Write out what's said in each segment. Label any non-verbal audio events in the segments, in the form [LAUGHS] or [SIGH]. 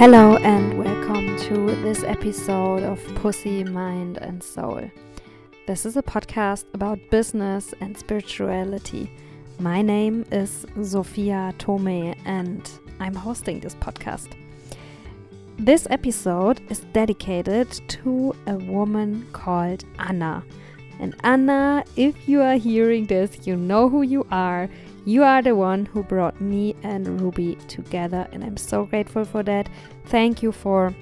Hello and welcome to this episode of Pussy, Mind and Soul. This is a podcast about business and spirituality. My name is Sophia Tome and I'm hosting this podcast. This episode is dedicated to a woman called Anna. And Anna, if you are hearing this, you know who you are. You are the one who brought me and Ruby together, and I'm so grateful for that. Thank you for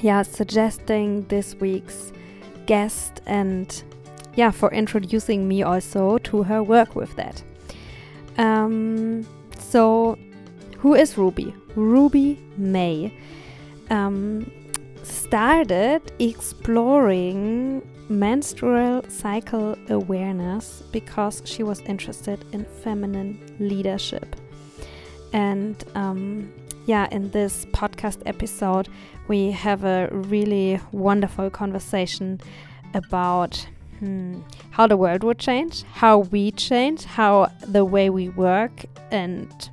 yeah, suggesting this week's guest and yeah, for introducing me also to her work with that. Um, so, who is Ruby? Ruby May um, started exploring menstrual cycle awareness because she was interested in feminine leadership. And um, yeah, in this podcast episode, we have a really wonderful conversation about hmm, how the world would change, how we change, how the way we work and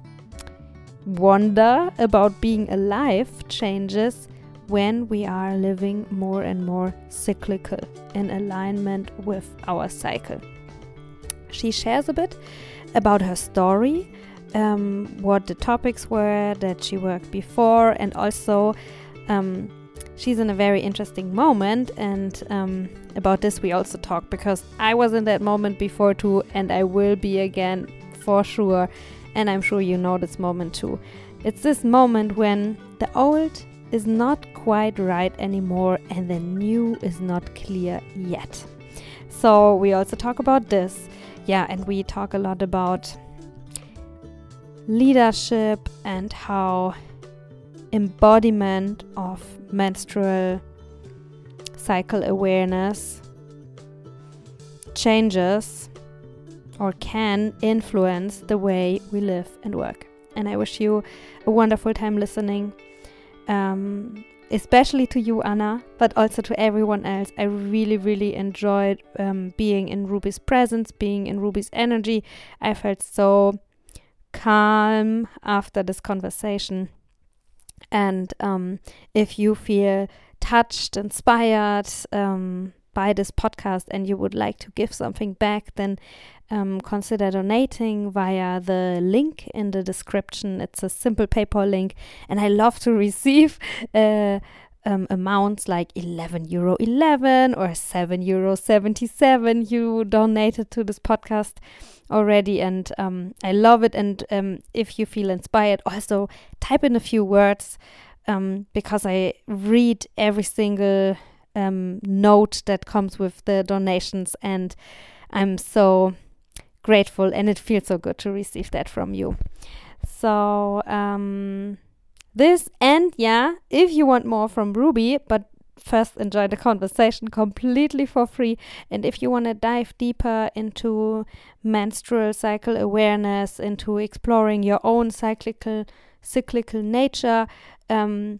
wonder about being alive changes when we are living more and more cyclical in alignment with our cycle. She shares a bit about her story, um, what the topics were that she worked before, and also um, she's in a very interesting moment. And um, about this, we also talk because I was in that moment before too, and I will be again for sure. And I'm sure you know this moment too. It's this moment when the old is not quite right anymore and the new is not clear yet. So, we also talk about this. Yeah, and we talk a lot about leadership and how embodiment of menstrual cycle awareness changes or can influence the way we live and work. And I wish you a wonderful time listening um, especially to you, Anna, but also to everyone else. I really, really enjoyed um, being in Ruby's presence, being in Ruby's energy. I felt so calm after this conversation. And um, if you feel touched, inspired um, by this podcast, and you would like to give something back, then um, consider donating via the link in the description. It's a simple PayPal link, and I love to [LAUGHS] receive. Uh, um, amounts like 11 euro 11 or 7 euro 77 you donated to this podcast already and um, i love it and um, if you feel inspired also type in a few words um, because i read every single um, note that comes with the donations and i'm so grateful and it feels so good to receive that from you. So, um, this and yeah, if you want more from Ruby, but first enjoy the conversation completely for free. And if you want to dive deeper into menstrual cycle awareness, into exploring your own cyclical cyclical nature, um,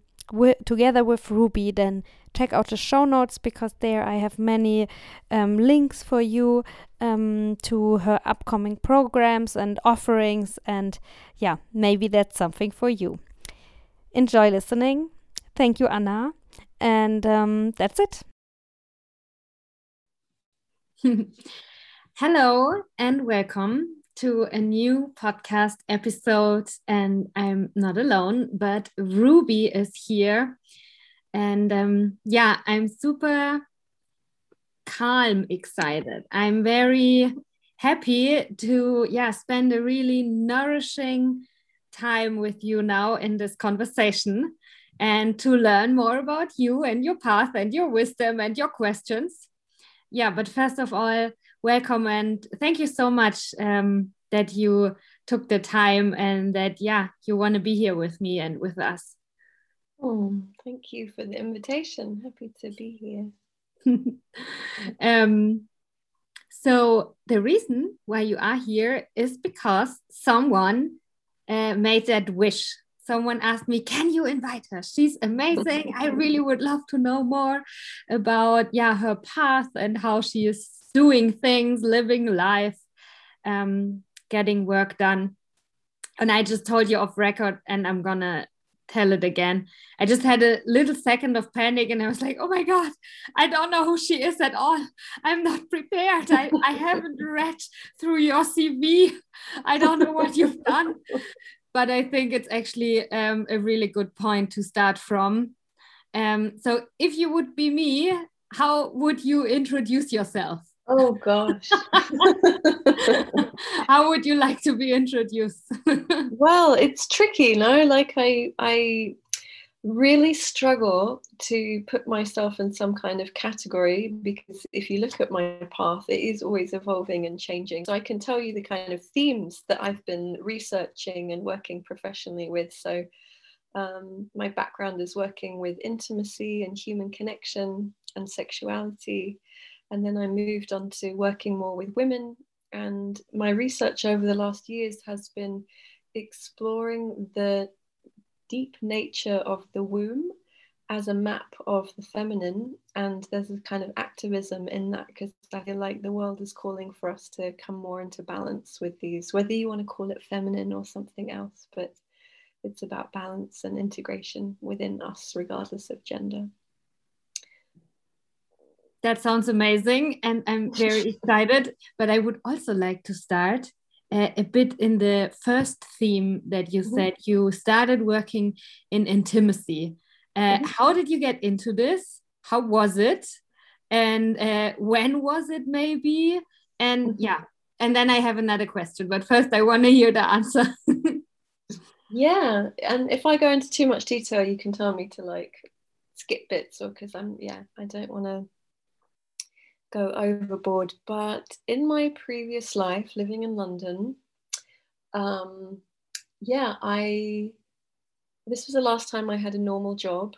together with Ruby, then check out the show notes because there I have many um, links for you um, to her upcoming programs and offerings. And yeah, maybe that's something for you. Enjoy listening. Thank you, Anna. And um, that's it. [LAUGHS] Hello and welcome to a new podcast episode. And I'm not alone, but Ruby is here. And um, yeah, I'm super calm excited. I'm very happy to yeah spend a really nourishing time with you now in this conversation and to learn more about you and your path and your wisdom and your questions. Yeah, but first of all, welcome and thank you so much um, that you took the time and that yeah you want to be here with me and with us. Oh, thank you for the invitation. Happy to be here. [LAUGHS] um, so the reason why you are here is because someone uh, made that wish. Someone asked me, "Can you invite her? She's amazing. I [LAUGHS] really would love to know more about yeah her path and how she is doing things, living life, um, getting work done." And I just told you off record, and I'm gonna tell it again. I just had a little second of panic and I was like, oh my God, I don't know who she is at all. I'm not prepared. I, I haven't [LAUGHS] read through your CV. I don't know what you've done. But I think it's actually um, a really good point to start from. Um, so if you would be me, how would you introduce yourself? Oh gosh. [LAUGHS] How would you like to be introduced? [LAUGHS] well, it's tricky, no? Like I I really struggle to put myself in some kind of category because if you look at my path, it is always evolving and changing. So I can tell you the kind of themes that I've been researching and working professionally with. So um, my background is working with intimacy and human connection and sexuality. And then I moved on to working more with women. And my research over the last years has been exploring the deep nature of the womb as a map of the feminine. And there's a kind of activism in that because I feel like the world is calling for us to come more into balance with these, whether you want to call it feminine or something else, but it's about balance and integration within us, regardless of gender. That sounds amazing, and I'm [LAUGHS] very excited. But I would also like to start uh, a bit in the first theme that you mm -hmm. said you started working in intimacy. Uh, mm -hmm. How did you get into this? How was it? And uh, when was it, maybe? And mm -hmm. yeah, and then I have another question. But first, I want to hear the answer. [LAUGHS] yeah, and if I go into too much detail, you can tell me to like skip bits, or because I'm yeah, I don't want to go overboard. But in my previous life, living in London, um, yeah, I this was the last time I had a normal job,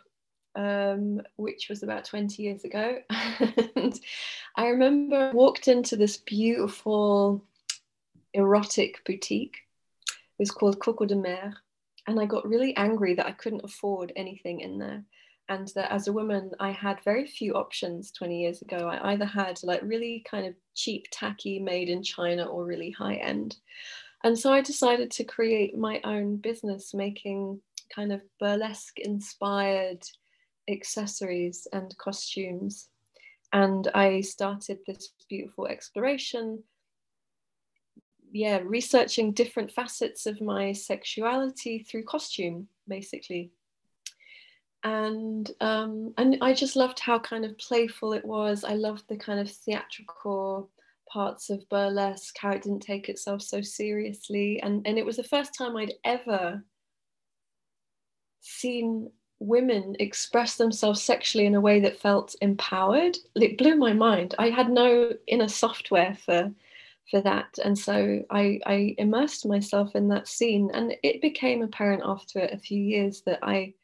um, which was about 20 years ago. [LAUGHS] and I remember I walked into this beautiful erotic boutique. It was called Coco de Mer. And I got really angry that I couldn't afford anything in there and that as a woman i had very few options 20 years ago. I either had like really kind of cheap tacky made in china or really high end and so i decided to create my own business making kind of burlesque inspired accessories and costumes. And i started this beautiful exploration yeah researching different facets of my sexuality through costume basically and um, and I just loved how kind of playful it was. I loved the kind of theatrical parts of burlesque, how it didn't take itself so seriously, and and it was the first time I'd ever seen women express themselves sexually in a way that felt empowered. It blew my mind. I had no inner software for for that, and so I, I immersed myself in that scene, and it became apparent after a few years that I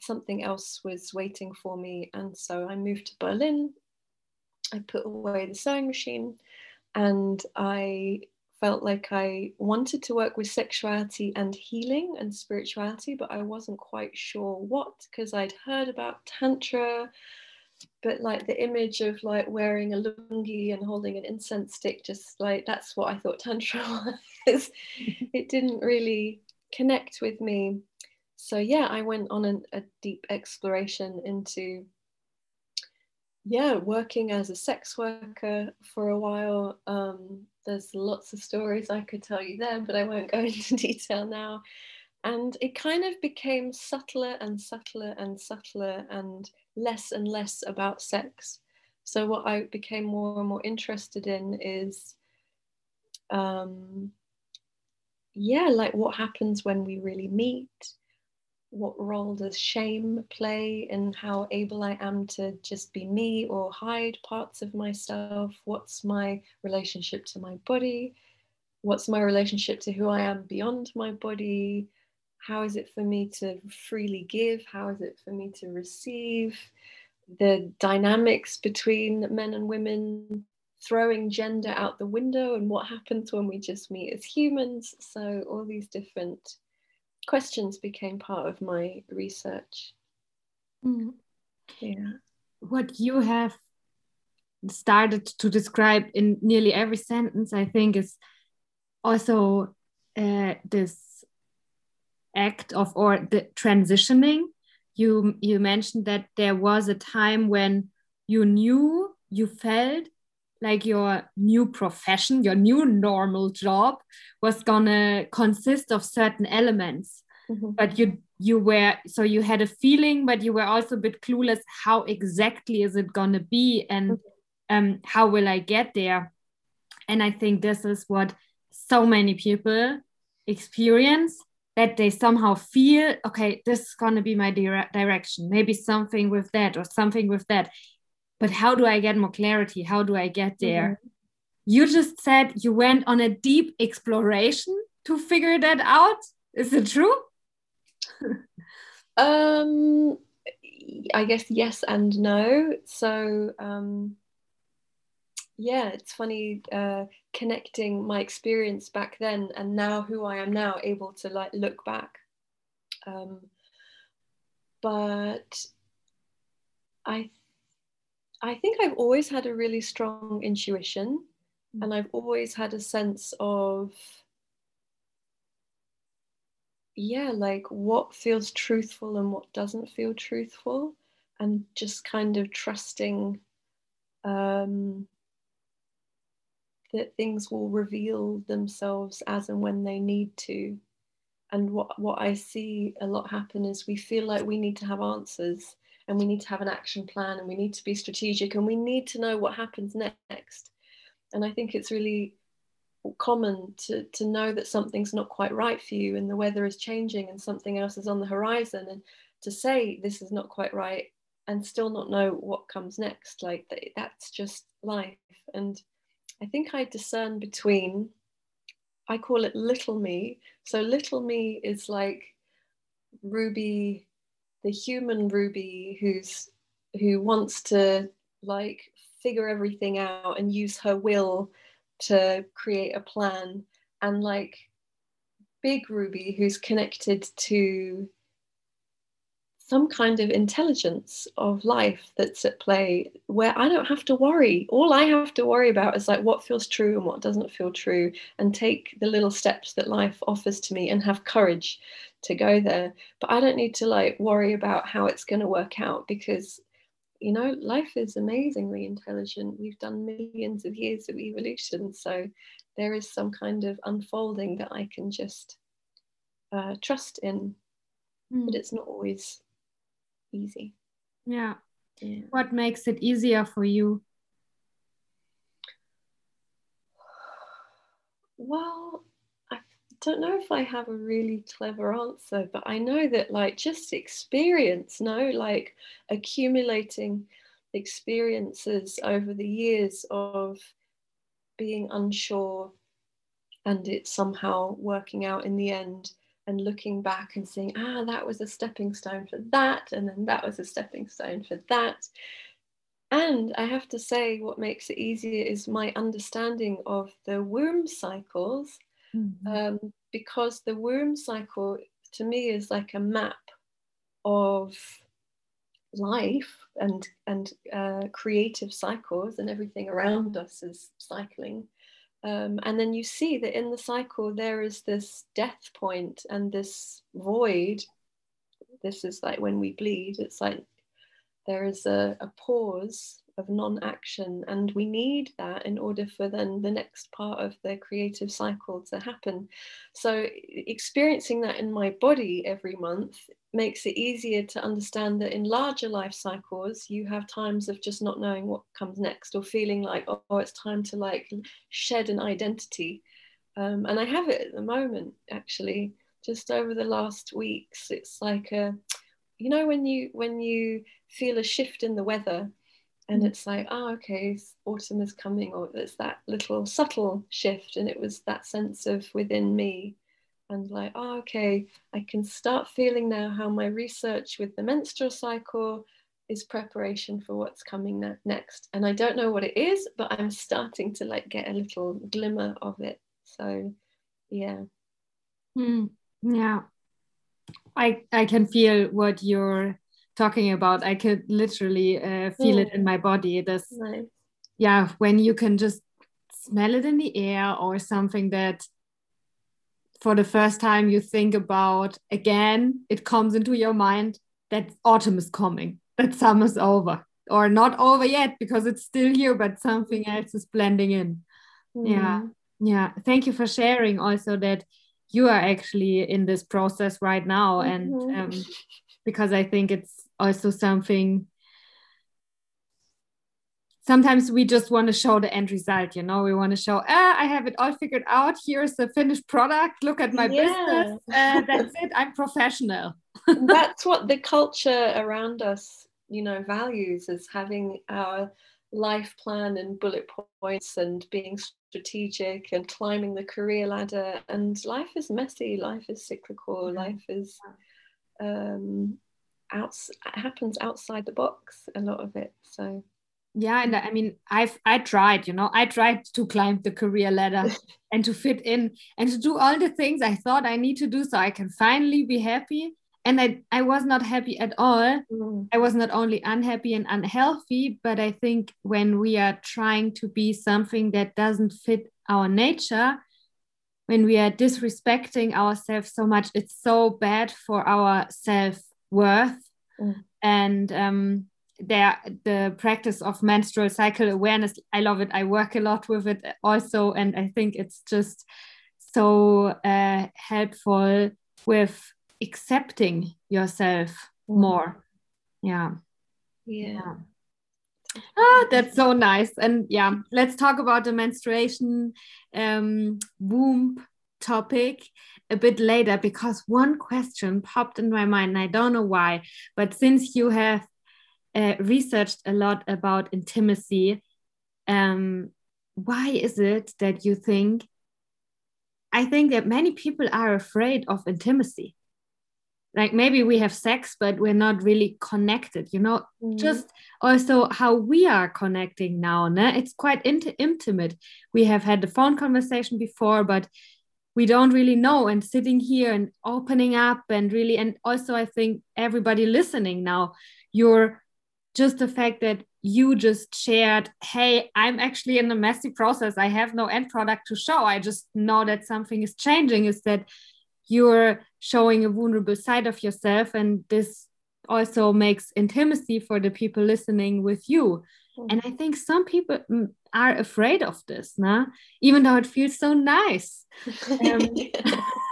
something else was waiting for me. And so I moved to Berlin. I put away the sewing machine and I felt like I wanted to work with sexuality and healing and spirituality, but I wasn't quite sure what because I'd heard about Tantra, but like the image of like wearing a lungi and holding an incense stick, just like that's what I thought Tantra [LAUGHS] was. it didn't really connect with me so yeah, I went on an, a deep exploration into yeah, working as a sex worker for a while. Um, there's lots of stories I could tell you there, but I won't go [LAUGHS] into detail now. And it kind of became subtler and subtler and subtler and less and less about sex. So, what I became more and more interested in is, um, yeah, like what happens when we really meet, what role does shame play in how able I am to just be me or hide parts of myself? What's my relationship to my body? What's my relationship to who I am beyond my body? How is it for me to freely give? How is it for me to receive? The dynamics between men and women, throwing gender out the window, and what happens when we just meet as humans. So, all these different questions became part of my research. Mm. Yeah. What you have started to describe in nearly every sentence, I think, is also uh, this act of or the transitioning you you mentioned that there was a time when you knew you felt like your new profession your new normal job was gonna consist of certain elements mm -hmm. but you you were so you had a feeling but you were also a bit clueless how exactly is it gonna be and mm -hmm. um, how will i get there and i think this is what so many people experience that they somehow feel okay this is going to be my dire direction maybe something with that or something with that but how do i get more clarity? How do i get there? Mm -hmm. you just said you went on a deep exploration to figure that out. Is it true? [LAUGHS] Um i guess yes and no. So um yeah, it's funny uh, connecting my experience back then and now who I am now, able to like look back. Um, but I, I think I've always had a really strong intuition, mm. and I've always had a sense of, yeah, like what feels truthful and what doesn't feel truthful, and just kind of trusting. Um, that things will reveal themselves as and when they need to. And what, what I see a lot happen is we feel like we need to have answers and we need to have an action plan and we need to be strategic and we need to know what happens next. And I think it's really common to, to know that something's not quite right for you and the weather is changing and something else is on the horizon and to say this is not quite right and still not know what comes next like that's just life and I think I discern between, I call it little me. So little me is like Ruby, the human Ruby who's who wants to like figure everything out and use her will to create a plan. And like big Ruby who's connected to some kind of intelligence of life that's at play where I don't have to worry. All I have to worry about is like what feels true and what doesn't feel true, and take the little steps that life offers to me and have courage to go there. But I don't need to like worry about how it's going to work out because you know life is amazingly intelligent we've done millions of years of evolution so there is some kind of unfolding that i can just uh, trust in mm. but it's not always easy. Yeah. yeah. What makes it easier for you? Well, I don't know if I have a really clever answer, but I know that, like, just experience, no, like accumulating experiences over the years of being unsure and it somehow working out in the end and looking back and seeing, ah, that was a stepping stone for that, and then that was a stepping stone for that. And I have to say, what makes it easier is my understanding of the womb cycles, mm-hmm. um, because the womb cycle to me is like a map of life and and uh, creative cycles, and everything around us is cycling. Um, and then you see that in the cycle there is this death point and this void. This is like when we bleed, it's like there is a, a pause of non-action and we need that in order for then the next part of the creative cycle to happen so experiencing that in my body every month makes it easier to understand that in larger life cycles you have times of just not knowing what comes next or feeling like oh it's time to like shed an identity. Um, and i have it at the moment actually. Just over the last weeks it's like a you know when you when you feel a shift in the weather and it's like oh okay autumn is coming or there's that little subtle shift and it was that sense of within me and like oh okay i can start feeling now how my research with the menstrual cycle is preparation for what's coming ne- next. And i don't know what it is but i'm starting to like get a little glimmer of it. So yeah. Mm, yeah. I i can feel what you're talking about. I could literally uh, feel mm. it in my body. This nice. yeah when you can just smell it in the air or something that for the first time you think about again, it comes into your mind that autumn is coming, that summer's over, or not over yet because it's still here, but something else is blending in. Mm. Yeah. Yeah. Thank you for sharing also that you are actually in this process right now. Mm -hmm. And mm-hmm. um, because I think it's also something sometimes we just want to show the end result you know? We want to show ah i have it all figured out. Here's the finished product. Look at my yeah. business. Uh, that's it. I'm professional. That's what the culture around us you know values is having our life plan and bullet points and being strategic and climbing the career ladder. And life is messy. Life is cyclical. Life is um outs happens outside the box a lot of it. So yeah and i mean i've i tried you know i tried to climb the career ladder [LAUGHS] and to fit in and to do all the things i thought i need to do so i can finally be happy and i i was not happy at all mm. i was not only unhappy and unhealthy but i think when we are trying to be something that doesn't fit our nature when we are disrespecting ourselves so much it's so bad for our self-worth mm. and um there the practice of menstrual cycle awareness i love it i work a lot with it also and i think it's just so uh, helpful with accepting yourself more yeah yeah. Ah, that's so nice. And yeah, let's talk about the menstruation um, womb topic a bit later because one question popped in my mind. And I don't know why, but since you have uh, researched a lot about intimacy. Um, why is it that you think? I think that many people are afraid of intimacy. Like maybe we have sex, but we're not really connected, you know, mm. just also how we are connecting now. Ne? It's quite int intimate. We have had the phone conversation before, but we don't really know and sitting here and opening up and really and also i think everybody listening now you're just the fact that you just shared, hey, I'm actually in a messy process. I have no end product to show. I just know that something is changing, is that you're showing a vulnerable side of yourself. And this also makes intimacy for the people listening with you. Mm-hmm. And I think some people mm, are afraid of this, nah? even though it feels so nice. Um,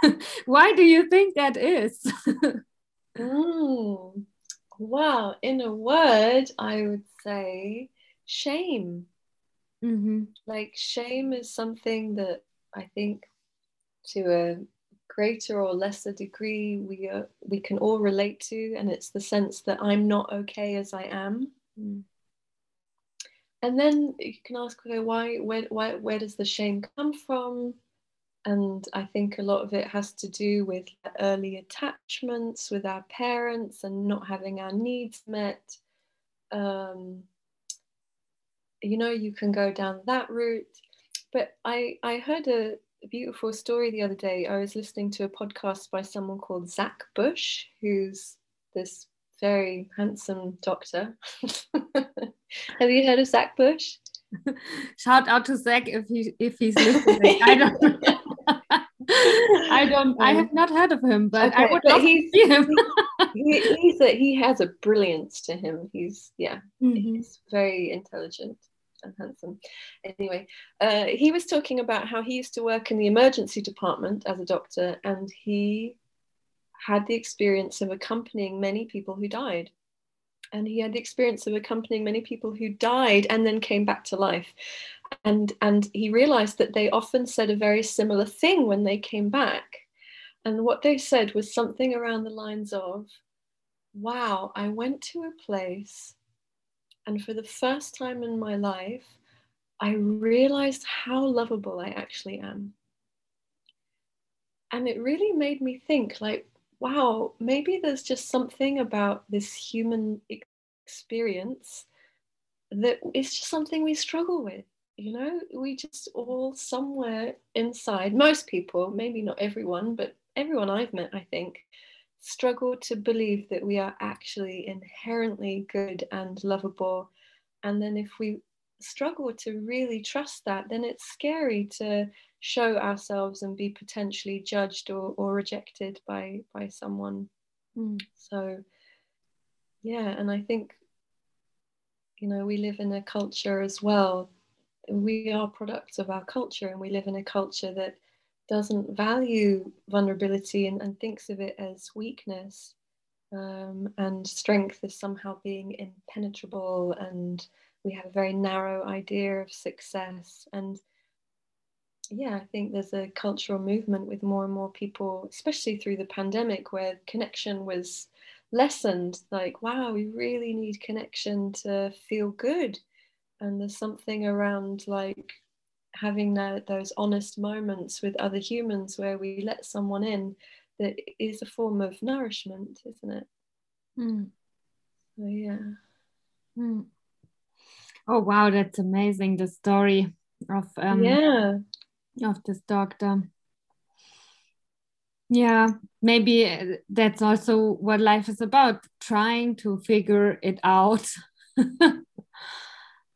[LAUGHS] [LAUGHS] why do you think that is? [LAUGHS] mm. Wow, in a word, I would say shame. Mm-hmm. Like, shame is something that I think to a greater or lesser degree we are, we can all relate to, and it's the sense that I'm not okay as I am. Mm. And then you can ask, okay, why, where, why, where does the shame come from? And I think a lot of it has to do with early attachments with our parents and not having our needs met. Um, you know, you can go down that route. But I, I heard a, a beautiful story the other day. I was listening to a podcast by someone called Zach Bush, who's this very handsome doctor. [LAUGHS] Have you heard of Zach Bush? [LAUGHS] Shout out to Zach if he if he's listening. I don't [LAUGHS] I don't. I have not heard of him, but okay, I would love to see him. he, he's a, he has a brilliance to him. He's yeah, mm-hmm. he's very intelligent and handsome. Anyway, uh, he was talking about how he used to work in the emergency department as a doctor, and he had the experience of accompanying many people who died. And he had the experience of accompanying many people who died and then came back to life and and he realized that they often said a very similar thing when they came back. And what they said was something around the lines of wow i went to a place and for the first time in my life i realized how lovable i actually am. And it really made me think like wow maybe there's just something about this human experience that is just something we struggle with you know, we just all somewhere inside, most people, maybe not everyone, but everyone I've met, I think, struggle to believe that we are actually inherently good and lovable. And then if we struggle to really trust that, then it's scary to show ourselves and be potentially judged or, or rejected by by someone. Mm. So yeah, and I think you know we live in a culture as well. We are products of our culture, and we live in a culture that doesn't value vulnerability and, and thinks of it as weakness. Um, and strength is somehow being impenetrable and we have a very narrow idea of success. And yeah i think there's a cultural movement with more and more people especially through the pandemic where connection was lessened. Like wow we really need connection to feel good and there's something around like having that, those honest moments with other humans where we let someone in that is a form of nourishment, isn't it? Mm. So, yeah. Mm. Oh wow, that's amazing! The story of um, yeah of this doctor. Yeah, maybe uh, that's also what life is about: trying to figure it out. [LAUGHS]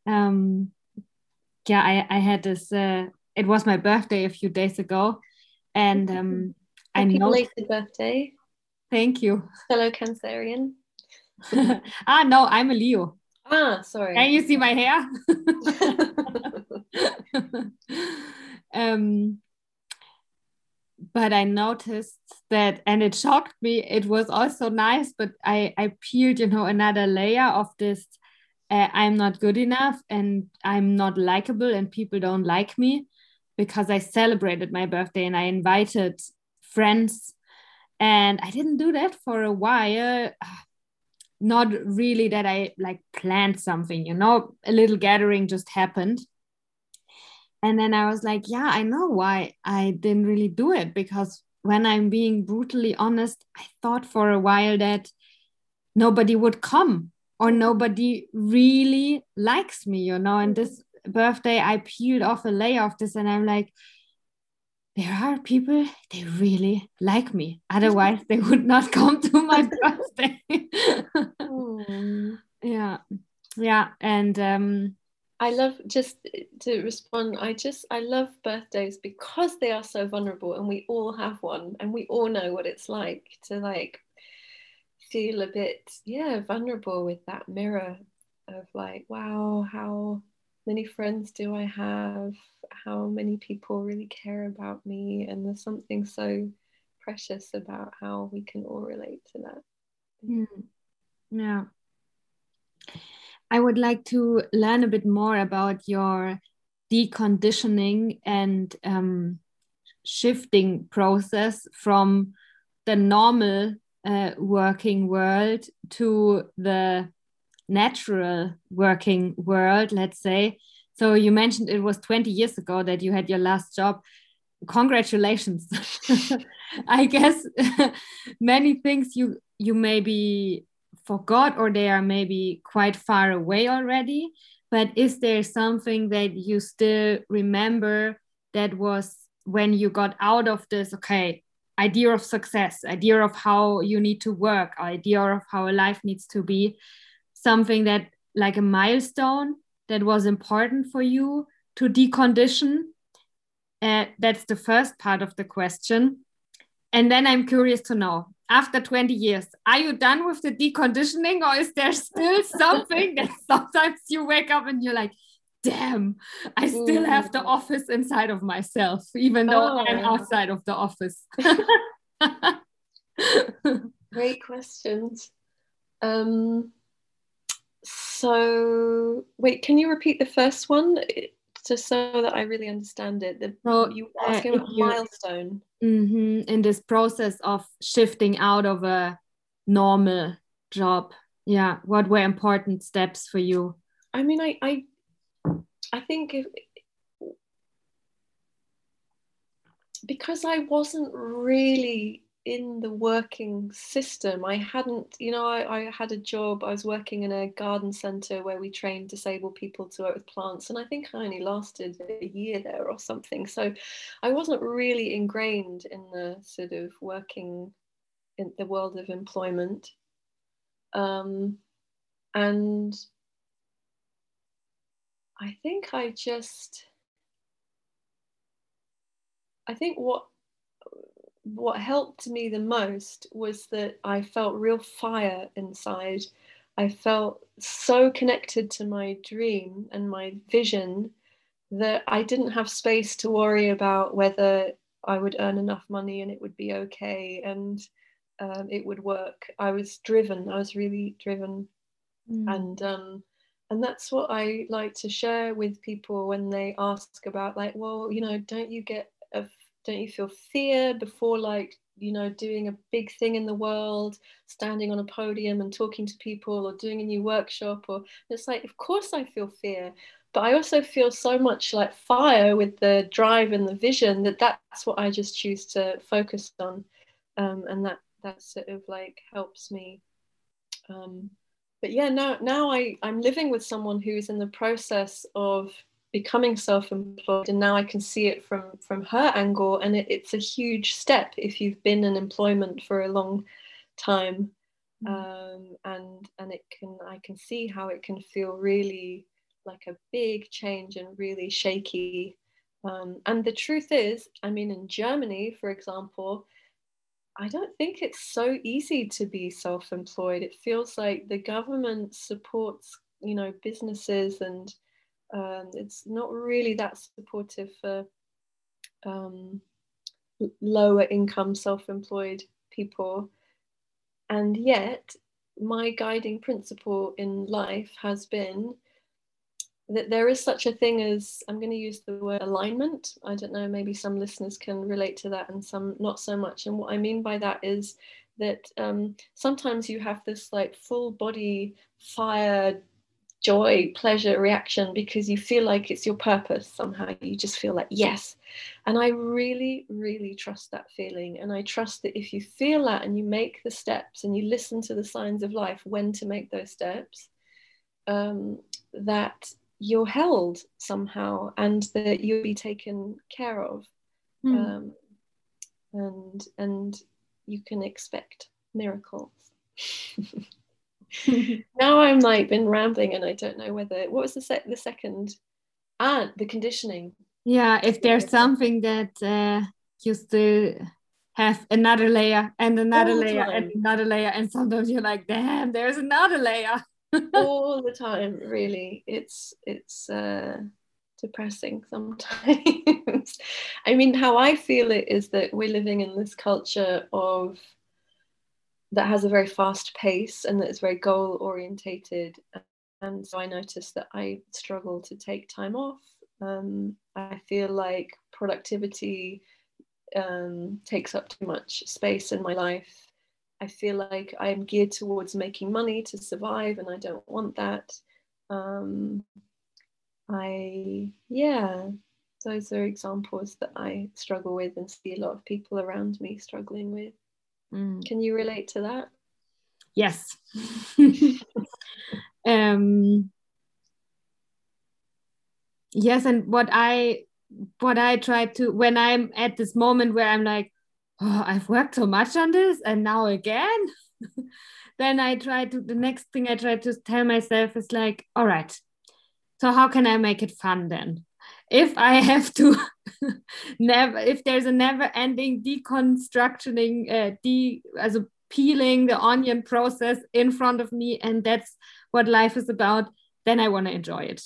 um, yeah, I I had this. Uh, it was my birthday a few days ago, and um, I know. Belated birthday. Thank you. Fellow Cancerian. [LAUGHS] ah, no, I'm a Leo. Ah, sorry. Can you see my hair? [LAUGHS] um, but I noticed that, and it shocked me. It was also nice, but I I peeled, you know, another layer of this. Uh, I'm not good enough, and I'm not likable, and people don't like me because I celebrated my birthday and I invited friends. And I didn't do that for a while. [SIGHS] Not really that I like planned something, you know, a little gathering just happened. And then I was like, yeah, I know why I didn't really do it because when I'm being brutally honest, I thought for a while that nobody would come or nobody really likes me, you know. And this birthday, I peeled off a layer of this and I'm like, there are people they really like me. Otherwise they would not [LAUGHS] come to my birthday. [LAUGHS] Yeah. Yeah and um i love just to respond i just i love birthdays because they are so vulnerable and we all have one and we all know what it's like to like feel a bit yeah vulnerable with that mirror of like wow how many friends do I have? How many people really care about me? And there's something so precious about how we can all relate to that. Mm. Yeah. I would like to learn a bit more about your deconditioning and um, shifting process from the normal uh, working world to the natural working world, let's say. So you mentioned it was 20 years ago that you had your last job. Congratulations. [LAUGHS] I guess [LAUGHS] many things you you maybe forgot or they are maybe quite far away already. But is there something that you still remember that was when you got out of this, okay, idea of success, idea of how you need to work, idea of how a life needs to be? something that like a milestone that was important for you to decondition? Uh, that's the first part of the question. And then I'm curious to know after 20 years, are you done with the deconditioning or is there still [LAUGHS] something that sometimes you wake up and you're like, damn, I still have the office inside of myself, even though oh. I'm outside of the office? [LAUGHS] Great questions. Um, so wait, can you repeat the first one just so that I really understand it? The, so, you uh, asking uh, about you, milestone. Mm-hmm, in this process of shifting out of a normal job, yeah, what were important steps for you? I mean, I I, I think if because I wasn't really in the working system. I hadn't, you know, I, I, had a job, I was working in a garden centre where we trained disabled people to work with plants, and I think I only lasted a year there or something. So I wasn't really ingrained in the sort of working in the world of employment. Um, and I think I just I think what what helped me the most was that I felt real fire inside. I felt so connected to my dream and my vision that I didn't have space to worry about whether I would earn enough money and it would be okay and um, it would work. I was driven. I was really driven, mm. and um, and that's what I like to share with people when they ask about like, well, you know, don't you get a don't you feel fear before like you know doing a big thing in the world standing on a podium and talking to people or doing a new workshop? Or it's like of course i feel fear but i also feel so much like fire with the drive and the vision that that's what i just choose to focus on. Um, and that that sort of like helps me um, but yeah now now i i'm living with someone who's in the process of becoming self-employed and now i can see it from from her angle and it, it's a huge step if you've been in employment for a long time mm. um, and and it can i can see how it can feel really like a big change and really shaky um, and the truth is i mean in germany for example i don't think it's so easy to be self-employed. It feels like the government supports you know businesses and um, it's not really that supportive for um, lower income self-employed people. And yet my guiding principle in life has been that there is such a thing as i'm going to use the word alignment i don't know maybe some listeners can relate to that and some not so much and what i mean by that is that um, sometimes you have this like full body fire joy, pleasure reaction because you feel like it's your purpose somehow. You just feel like, yes. And I really, really trust that feeling. And I trust that if you feel that and you make the steps and you listen to the signs of life when to make those steps, um, that you're held somehow and that you'll be taken care of. Mm. Um, and and you can expect miracles. [LAUGHS] now I'm like been rambling and I don't know whether what was the sec the second ah the conditioning. Yeah, if there's something that uh, you still have another layer and another layer time. and another layer, and sometimes you're like, damn, there's another layer. All the [LAUGHS] time, really. It's it's uh depressing sometimes. [LAUGHS] I mean, how I feel it is that we're living in this culture of that has a very fast pace and that is very goal orientated. And so I notice that I struggle to take time off. Um, I feel like productivity um, takes up too much space in my life. I feel like I'm geared towards making money to survive, and I don't want that. Um, I, yeah, those are examples that I struggle with and see a lot of people around me struggling with. Mm. Can you relate to that? Yes. [LAUGHS] [LAUGHS] um, yes, and what I what I try to when I'm at this moment where I'm like, oh, I've worked so much on this, and now again. [LAUGHS] then I try to the next thing I try to tell myself is like, all right, so how can I make it fun then? if I [LAUGHS] have to [LAUGHS] never, if there's a never ending deconstructioning, uh, de, a peeling the onion process in front of me, and that's what life is about, then I want to enjoy it.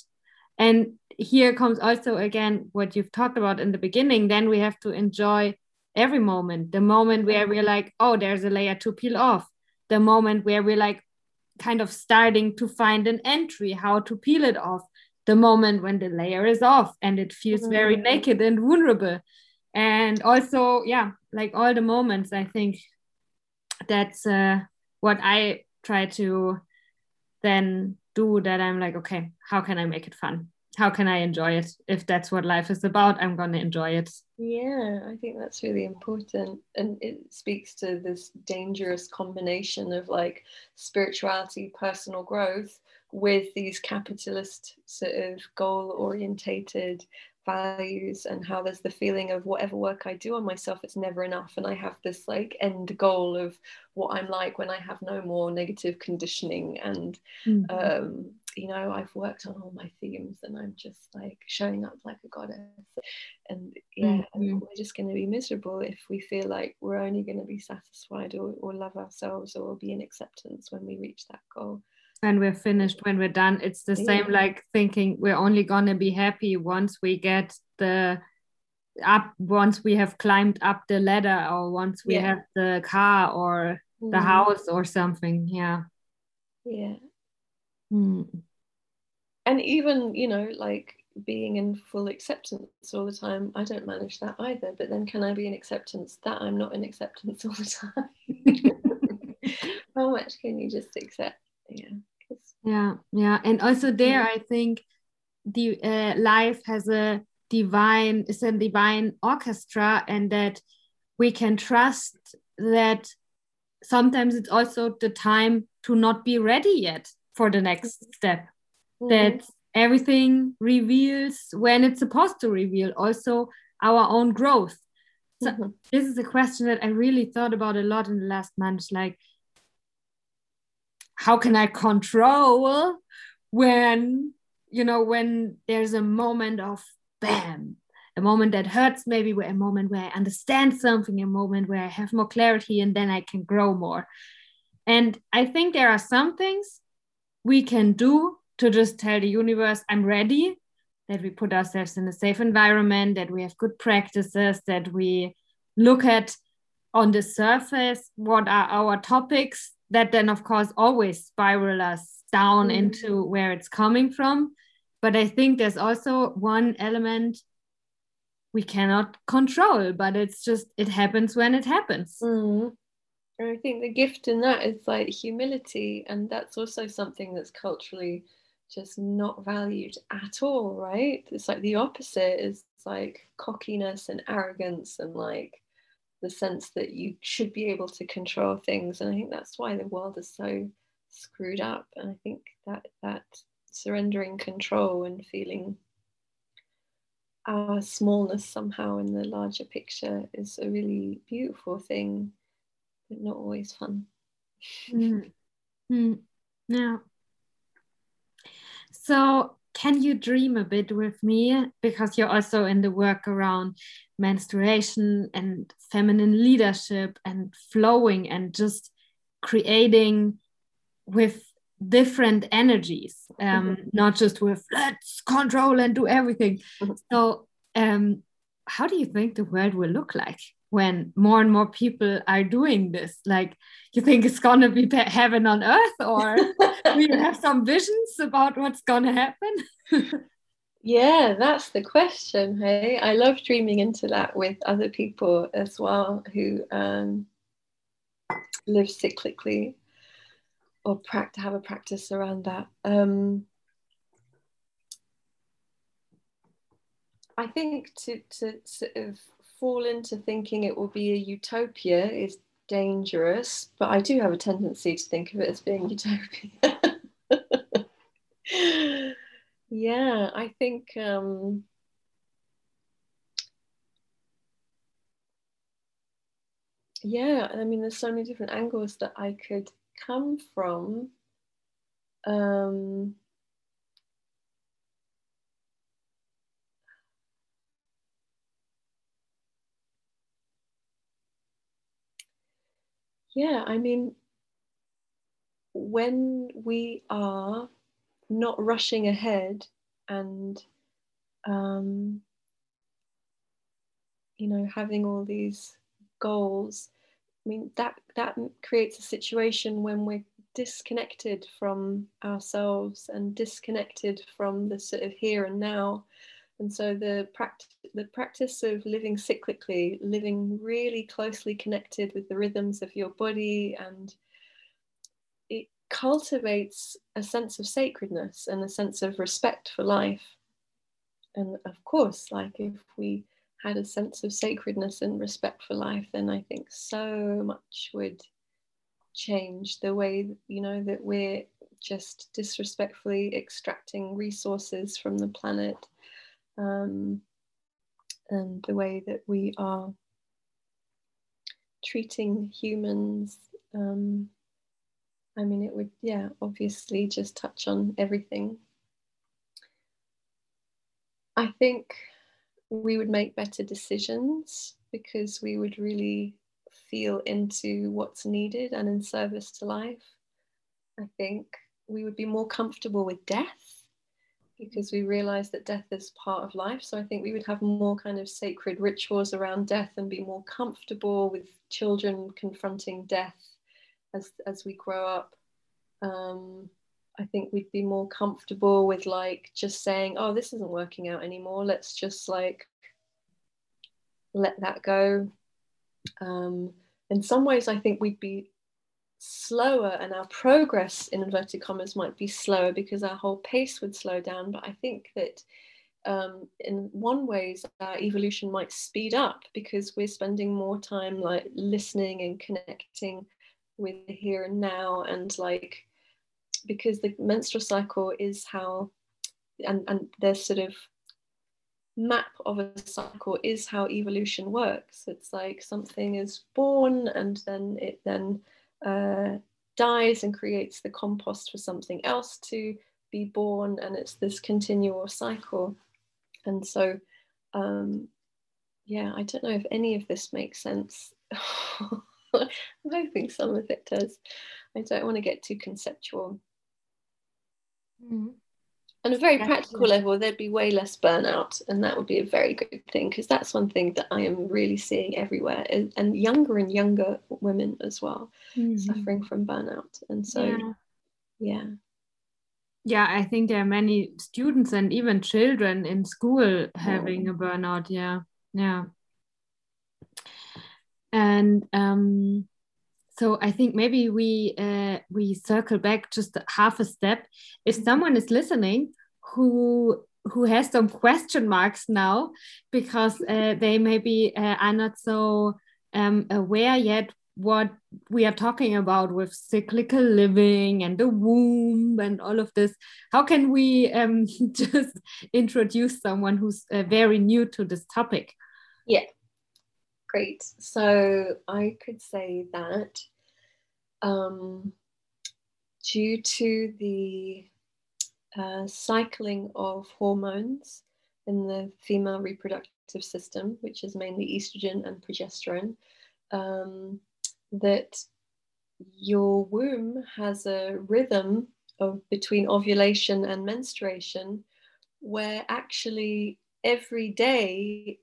And here comes also again what you've talked about in the beginning. Then we have to enjoy every moment. The moment where we're like, oh, there's a layer to peel off. The moment where we're like, kind of starting to find an entry, how to peel it off the moment when the layer is off and it feels mm-hmm. very naked and vulnerable and also yeah like all the moments i think that's uh, what i try to then do that i'm like okay how can i make it fun how can i enjoy it if that's what life is about i'm going to enjoy it yeah i think that's really important and it speaks to this dangerous combination of like spirituality personal growth with these capitalist sort of goal orientated values and how there's the feeling of whatever work I do on myself, it's never enough. And I have this like end goal of what I'm like when I have no more negative conditioning and mm-hmm. um, you know i've worked on all my themes and i'm just like showing up like a goddess and yeah mm-hmm. we're just going to be miserable if we feel like we're only going to be satisfied or, or love ourselves or be in acceptance when we reach that goal and we're finished when we're done it's the yeah. same like thinking we're only going to be happy once we get the up once we have climbed up the ladder or once we yeah. have the car or mm. the house or something yeah yeah mm. And even you know like being in full acceptance all the time i don't manage that either but then can i be in acceptance that i'm not in acceptance all the time? [LAUGHS] How much can you just accept? Yeah yeah yeah and also there yeah. i think the uh, life has a divine is a divine orchestra and that we can trust that sometimes it's also the time to not be ready yet for the next step mm-hmm. that everything reveals when it's supposed to reveal also our own growth so mm-hmm. this is a question that i really thought about a lot in the last months like how can i control when you know when there's a moment of bam a moment that hurts maybe a moment where i understand something a moment where i have more clarity and then i can grow more and i think there are some things we can do to just tell the universe i'm ready that we put ourselves in a safe environment that we have good practices that we look at on the surface what are our topics that then of course always spiral us down mm-hmm. into where it's coming from but i think there's also one element we cannot control but it's just it happens when it happens mm. and i think the gift in that is like humility and that's also something that's culturally just not valued at all right it's like the opposite is like cockiness and arrogance and like the sense that you should be able to control things and i think that's why the world is so screwed up and i think that that surrendering control and feeling our smallness somehow in the larger picture is a really beautiful thing, but not always fun. Mm. Mm. Yeah. So, can you dream a bit with me? Because you're also in the work around menstruation and feminine leadership and flowing and just creating with different energies um, mm-hmm. not just with let's control and do everything mm-hmm. so um, how do you think the world will look like when more and more people are doing this like you think it's gonna be heaven on earth or [LAUGHS] do you have some visions about what's gonna happen [LAUGHS] yeah that's the question hey i love dreaming into that with other people as well who um, live cyclically or practice have a practice around that. Um, I think to to sort of fall into thinking it will be a utopia is dangerous, but I do have a tendency to think of it as being [LAUGHS] utopia. yeah, I think um, yeah, I mean, there's so many different angles that I could come from um, yeah, I mean, when we are not rushing ahead and um, you know having all these goals I mean, that that creates a situation when we're disconnected from ourselves and disconnected from the sort of here and now. And so the practice, the practice of living cyclically, living really closely connected with the rhythms of your body, and it cultivates a sense of sacredness and a sense of respect for life. And of course, like if we had a sense of sacredness and respect for life, then I think so much would change the way you know that we're just disrespectfully extracting resources from the planet um, and the way that we are treating humans um, I mean, it would, yeah, obviously just touch on everything. I think we would make better decisions because we would really feel into what's needed and in service to life. I think we would be more comfortable with death because we realize that death is part of life. So I think we would have more kind of sacred rituals around death and be more comfortable with children confronting death as as we grow up. Um, I think we'd be more comfortable with like just saying, "Oh, this isn't working out anymore. Let's just like let that go." Um, in some ways, I think we'd be slower and our progress in inverted commas might be slower because our whole pace would slow down. But I think that um, in one ways our evolution might speed up because we're spending more time like listening and connecting with the here and now and like because the menstrual cycle is how and and there's sort of map of a cycle is how evolution works it's like something is born and then it then uh, dies and creates the compost for something else to be born and it's this continual cycle. And so um, yeah i don't know if any of this makes sense. [LAUGHS] I'm hoping some of it does. I don't want to get too conceptual. Mm. On a very practical level there'd be way less burnout and that would be a very good thing because that's one thing that i am really seeing everywhere and, and younger and younger women as well mm-hmm. suffering from burnout and so yeah. yeah yeah i think there are many students and even children in school having oh. a burnout yeah yeah and um so I think maybe we uh, we circle back just half a step. If someone is listening who who has some question marks now because uh, they maybe uh, are not so um, aware yet what we are talking about with cyclical living and the womb and all of this how can we um, [LAUGHS] just introduce someone who's uh, very new to this topic? Yeah great. So I could say that um, due to the uh, cycling of hormones in the female reproductive system, which is mainly estrogen and progesterone, um, that your womb has a rhythm of between ovulation and menstruation where actually every day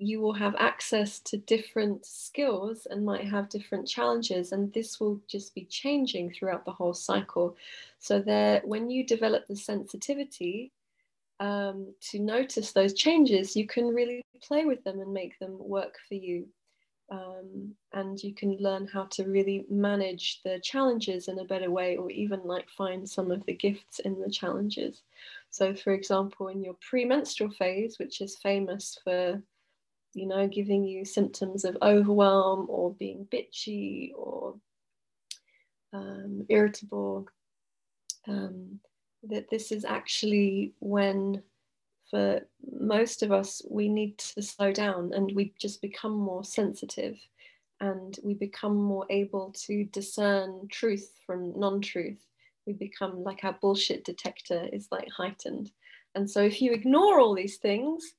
you will have access to different skills and might have different challenges and this will just be changing throughout the whole cycle. So that when you develop the sensitivity um, to notice those changes you can really play with them and make them work for you. Um, and you can learn how to really manage the challenges in a better way or even like find some of the gifts in the challenges. So for example in your premenstrual phase which is famous for you know, giving you symptoms of overwhelm or being bitchy or um, irritable. Um, that this is actually when, for most of us, we need to slow down and we just become more sensitive and we become more able to discern truth from non truth. We become like our bullshit detector is like heightened. And so if you ignore all these things,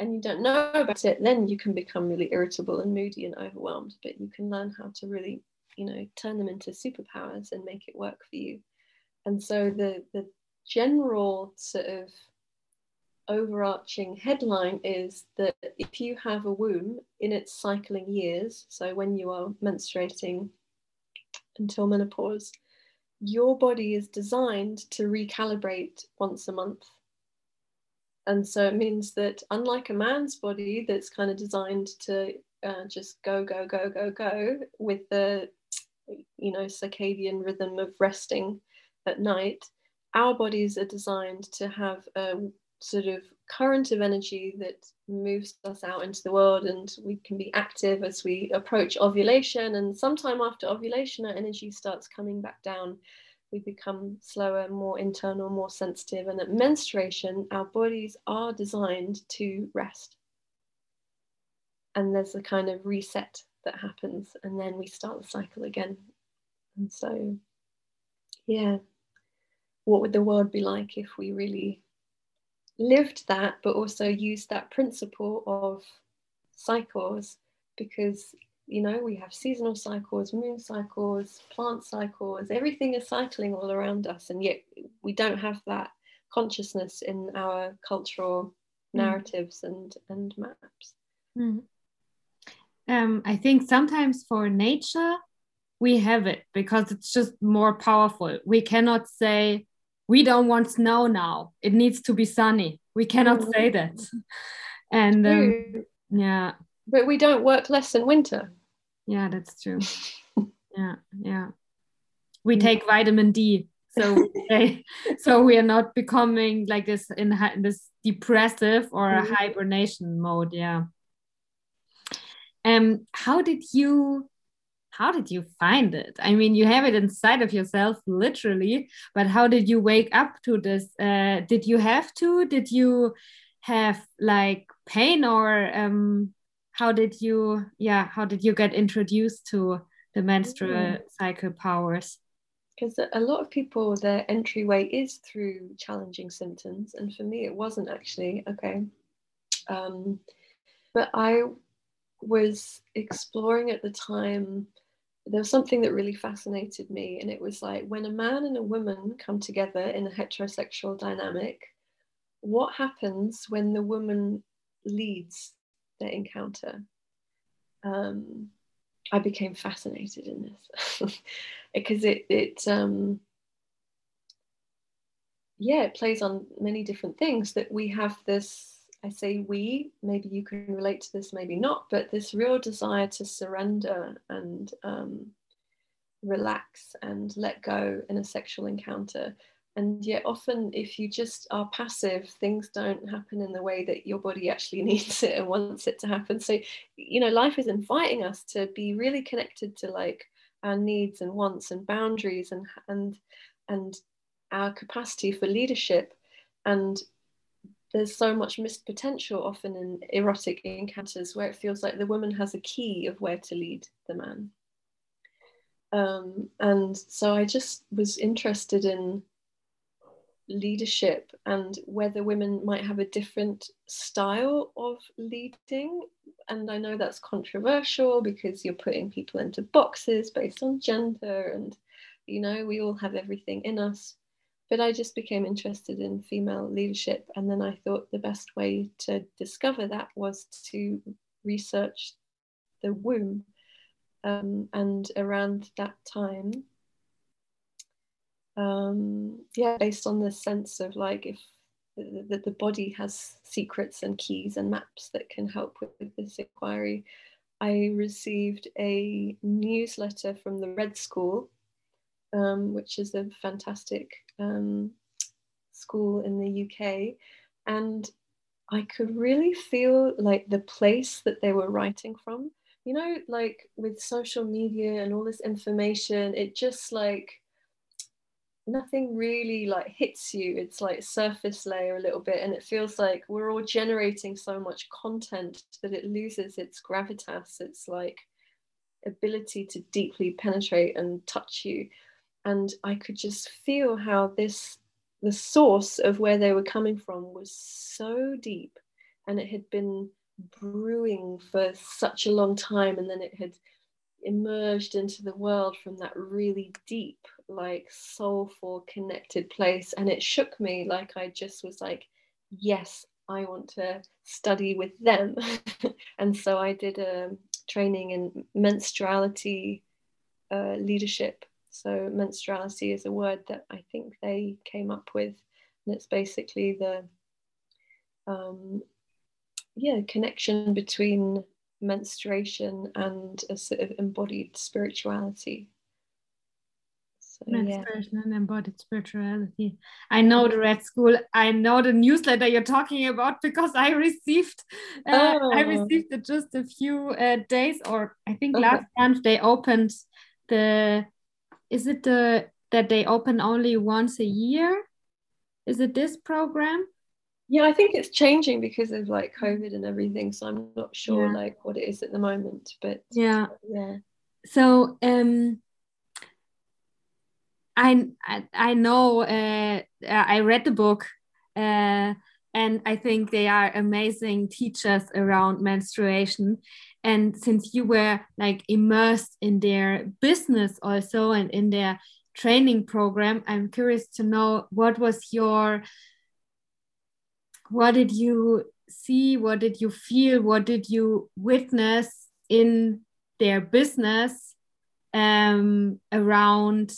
and you don't know about it, then you can become really irritable and moody and overwhelmed. But you can learn how to really, you know, turn them into superpowers and make it work for you. And so the the general sort of overarching headline is that if you have a womb in its cycling years, so when you are menstruating until menopause, your body is designed to recalibrate once a month and so it means that unlike a man's body that's kind of designed to uh, just go go go go go with the you know circadian rhythm of resting at night our bodies are designed to have a sort of current of energy that moves us out into the world and we can be active as we approach ovulation. And sometime after ovulation our energy starts coming back down we become slower, more internal, more sensitive. And at menstruation, our bodies are designed to rest. And there's a kind of reset that happens, and then we start the cycle again. And so, yeah, what would the world be like if we really lived that, but also used that principle of cycles? Because you know, we have seasonal cycles, moon cycles, plant cycles, everything is cycling all around us, and yet we don't have that consciousness in our cultural mm. narratives and and maps. Mm. Um, I think sometimes for nature we have it because it's just more powerful. We cannot say we don't want snow now; it needs to be sunny. We cannot mm. say that, and um, yeah. But we don't work less in winter yeah that's true. [LAUGHS] Yeah yeah. We mm. take vitamin d so [LAUGHS] so we are not becoming like this in, in this depressive or mm -hmm. hibernation mode yeah. Um how did you how did you find it? I mean you have it inside of yourself literally but how did you wake up to this? Uh, did you have to? Did you have like pain or um how did you yeah how did you get introduced to the menstrual mm. cycle powers because a lot of people their entryway is through challenging symptoms and for me it wasn't actually okay um, but i was exploring at the time there was something that really fascinated me and it was like when a man and a woman come together in a heterosexual dynamic what happens when the woman leads their encounter. Um, I became fascinated in this [LAUGHS] because it it um, yeah it plays on many different things that we have this I say we maybe you can relate to this maybe not but this real desire to surrender and um, relax and let go in a sexual encounter and yet often if you just are passive things don't happen in the way that your body actually [LAUGHS] needs it and wants it to happen. So you know life is inviting us to be really connected to like our needs and wants and boundaries and and and our capacity for leadership. And there's so much missed potential often in erotic encounters where it feels like the woman has a key of where to lead the man. Um, and so i just was interested in leadership and whether women might have a different style of leading. And I know that's controversial because you're putting people into boxes based on gender, and you know, we all have everything in us. But I just became interested in female leadership. And then I thought the best way to discover that was to research the womb. Um, and around that time, um, yeah, based on this sense of like if that the body has secrets and keys and maps that can help with, with this inquiry. I received a newsletter from the Red School, um, which is a fantastic um, school in the UK, and I could really feel like the place that they were writing from. You know, like with social media and all this information, it just like nothing really like hits you. It's like surface layer a little bit and it feels like we're all generating so much content that it loses its gravitas its like ability to deeply penetrate and touch you. And i could just feel how this the source of where they were coming from was so deep and it had been brewing for such a long time and then it had emerged into the world from that really deep like soulful connected place. And it shook me like i just was like yes i want to study with them. [LAUGHS] And so i did a training in menstruality uh, leadership. So menstruality is a word that i think they came up with. And it's basically the um, yeah connection between menstruation and a sort of embodied spirituality. So, menstruation yeah. and embodied spirituality. I know the Red School. I know the newsletter you're talking about [LAUGHS] because I received. Uh, oh. I received it just a few uh, days, or I think okay. last month they opened the. Is it the that they open only once a year? Is it this program? yeah i think it's changing because of like covid and everything so i'm not sure yeah. like what it is at the moment but yeah yeah so um I, I, know uh, I read the book uh, and I think they are amazing teachers around menstruation. And since you were like immersed in their business also and in their training program, I'm curious to know what was your, what did you see, what did you feel, what did you witness in their business um, around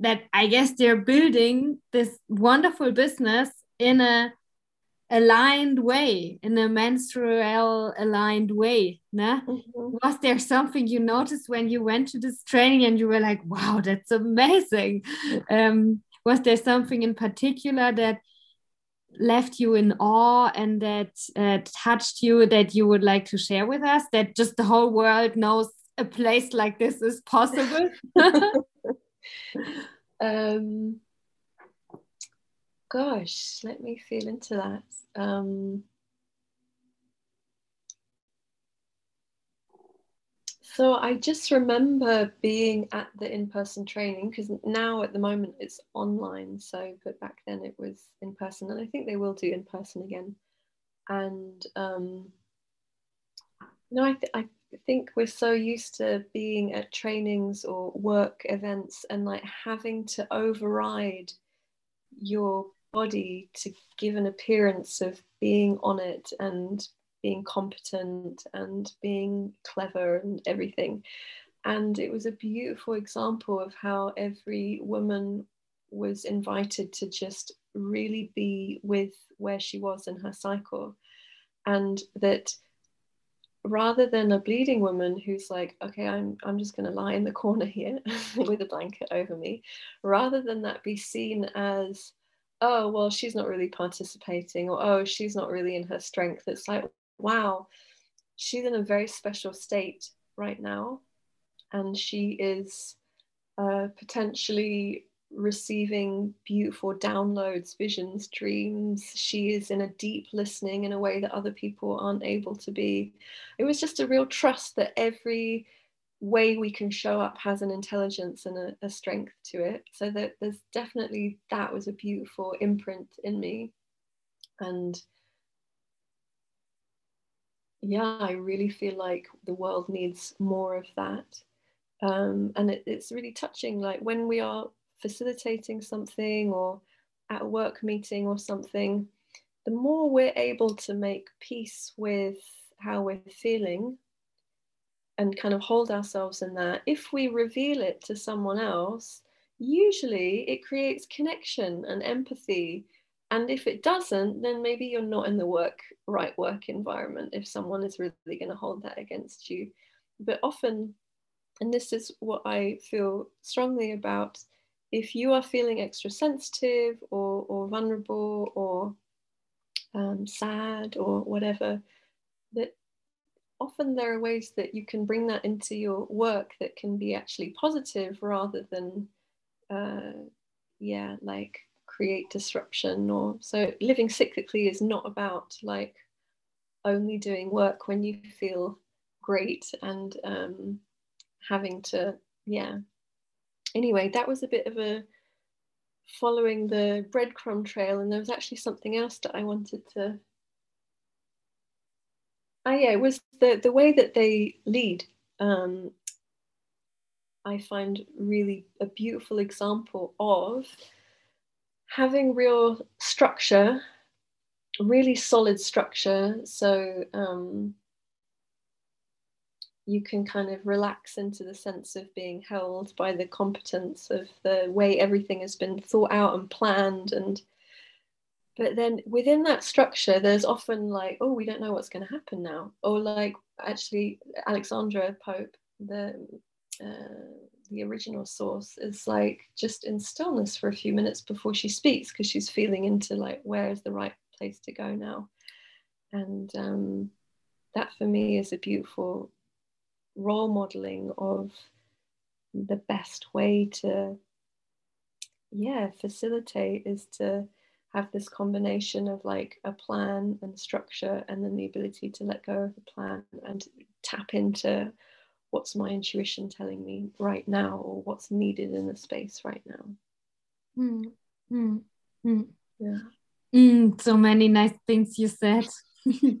that? I guess they're building this wonderful business in a aligned way in a menstrual aligned way nah? Mm -hmm. was there something you noticed when you went to this training and you were like wow that's amazing um, was there something in particular that left you in awe and that uh, touched you that you would like to share with us that just the whole world knows a place like this is possible [LAUGHS] [LAUGHS] um, gosh, let me feel into that. Um, so I just remember being at the in-person training because now at the moment it's online. So, but back then it was in person, and I think they will do in person again. And um, no, I, th- I think we're so used to being at trainings or work events and like having to override your body to give an appearance of being on it and being competent and being clever and everything. And it was a beautiful example of how every woman was invited to just really be with where she was in her cycle. And that rather than a bleeding woman who's like, okay, I'm, I'm just going to lie in the corner here [LAUGHS] with a blanket over me, rather than that be seen as oh well she's not really participating or oh she's not really in her strength it's like wow she's in a very special state right now and she is uh, potentially receiving beautiful downloads visions dreams she is in a deep listening in a way that other people aren't able to be it was just a real trust that every way we can show up has an intelligence and a, a, strength to it. So that there's definitely that was a beautiful imprint in me. And yeah, I really feel like the world needs more of that. Um, and it, it's really touching, like when we are facilitating something or at a work meeting or something, the more we're able to make peace with how we're feeling and kind of hold ourselves in that, if we reveal it to someone else, usually it creates connection and empathy. And if it doesn't, then maybe you're not in the work right work environment if someone is really going to hold that against you. But often, and this is what I feel strongly about, if you are feeling extra sensitive or, or vulnerable or um, sad or whatever, that often there are ways that you can bring that into your work that can be actually positive rather than uh, yeah like create disruption or so living cyclically is not about like only doing work when you feel great and um, having to yeah anyway that was a bit of a following the breadcrumb trail and there was actually something else that i wanted to Oh yeah, it was the the way that they lead. Um, I find really a beautiful example of having real structure, really solid structure. So um, you can kind of relax into the sense of being held by the competence of the way everything has been thought out and planned and but then within that structure there's often like oh we don't know what's going to happen now. Or like actually alexandra pope the uh, the original source is like just in stillness for a few minutes before she speaks because she's feeling into like where is the right place to go now? And um, that for me is a beautiful role modeling of the best way to yeah facilitate is to have this combination of like a plan and structure and then the ability to let go of the plan and tap into what's my intuition telling me right now or what's needed in the space right now Mm, mm, mm. Yeah. Mm, so many nice things you said. [LAUGHS]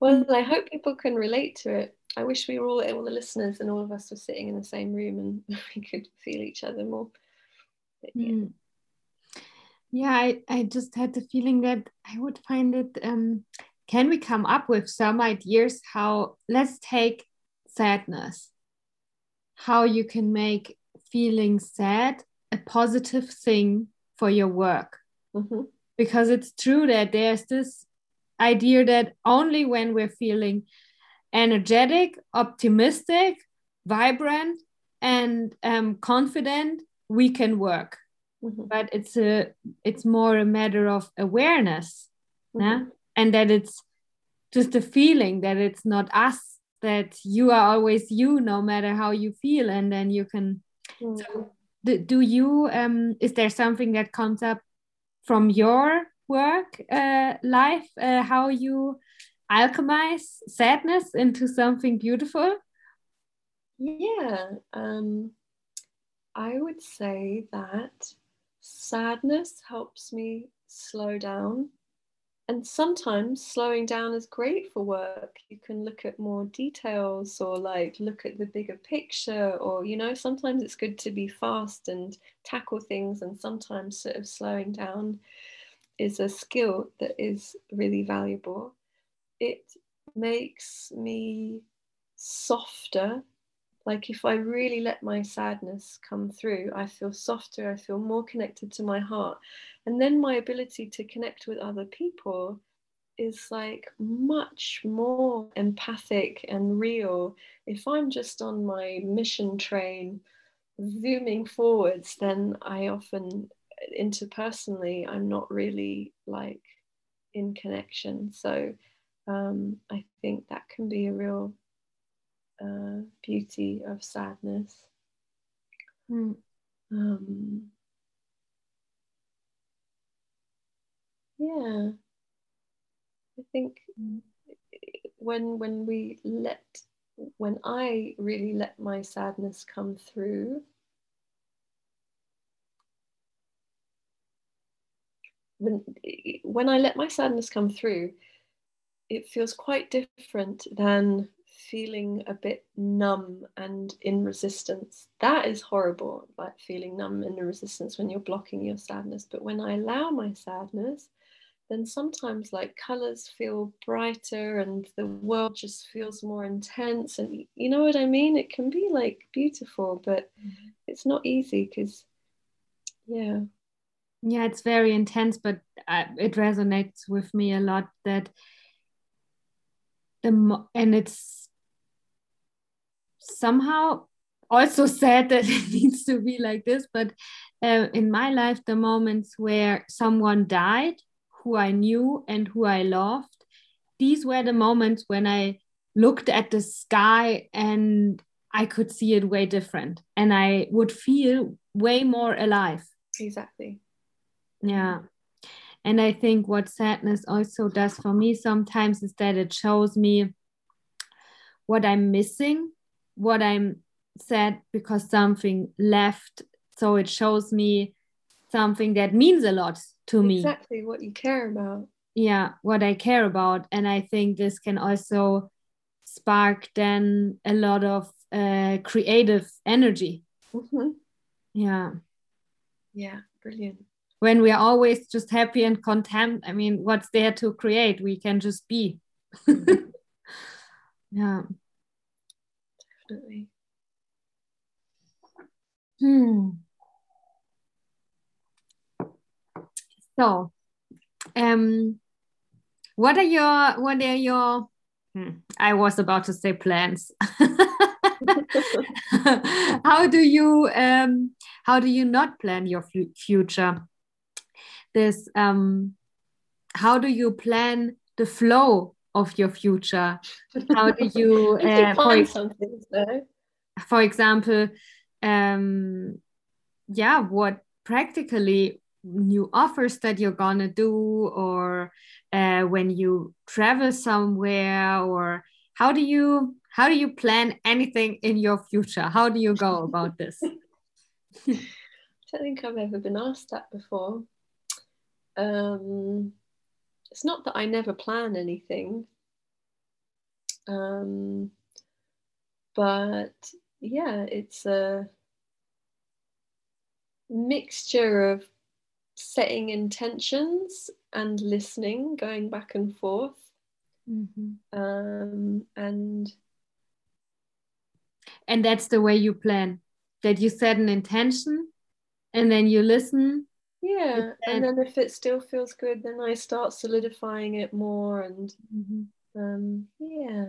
well, I hope people can relate to it. I wish we were all, all the listeners and all of us were sitting in the same room and [LAUGHS] we could feel each other more. But, yeah. Mm. yeah, I, I just had the feeling that I would find it. Um, can we come up with some ideas how, let's take sadness, how you can make feeling sad a positive thing for your work? Mm-hmm. Because it's true that there's this idea that only when we're feeling energetic, optimistic, vibrant, and um, confident, we can work. Mm-hmm. But it's a it's more a matter of awareness, Mm-hmm. yeah? and that it's just a feeling that it's not us, that you are always you, no matter how you feel, and then you can. Mhm. So, do, do you um is there something that comes up from your work uh, life uh, how you alchemize sadness into something beautiful Yeah, um, I would say that sadness helps me slow down. And sometimes slowing down is great for work. You can look at more details or like look at the bigger picture, or you know, sometimes it's good to be fast and tackle things, and sometimes sort of slowing down is a skill that is really valuable. It makes me softer like if I really let my sadness come through, I feel softer, I feel more connected to my heart. And then my ability to connect with other people is like much more empathic and real. If I'm just on my mission train, zooming forwards, then I often interpersonally, I'm not really like in connection. So um, I think that can be a real uh, beauty of sadness. Mm. Um, yeah, I think Mm. when when we let when I really let my sadness come through, when when I let my sadness come through, it feels quite different than feeling a bit numb and in resistance. That is horrible, like feeling numb and in resistance when you're blocking your sadness. But when I allow my sadness, then sometimes like colors feel brighter and the world just feels more intense. And you know what I mean? It can be like beautiful, but it's not easy because, yeah. yeah it's very intense but uh, it resonates with me a lot that the mo- and it's somehow also sad that [LAUGHS] it needs to be like this but uh, in my life the moments where someone died who i knew and who i loved these were the moments when i looked at the sky and i could see it way different and i would feel way more alive Exactly. yeah. And I think what sadness also does for me sometimes is that it shows me what I'm missing, what I'm sad because something left. So it shows me something that means a lot to me. Exactly what you care about. Yeah, what I care about. And I think this can also spark then a lot of uh, creative energy. Mhm. Yeah. Yeah, brilliant. When we are always just happy and content i mean what's there to create? We can just be. [LAUGHS] Yeah. Definitely. hmm. so um what are your what are your hmm, i was about to say plans. [LAUGHS] [LAUGHS] How do you um how do you not plan your fu- future this um how do you plan the flow of your future how do you [LAUGHS] uh, can for, find ex- some things though. for example um yeah what practically new offers that you're gonna do or uh, when you travel somewhere or how do you how do you plan anything in your future how do you go about this [LAUGHS] I don't think I've ever been asked that before. Um, it's not that I never plan anything, um, but yeah, it's a mixture of setting intentions and listening, going back and forth. Mm-hmm. Um, and and that's the way you plan that you set an intention and then you listen yeah and then if it still feels good then i start solidifying it more and mm-hmm. um, yeah.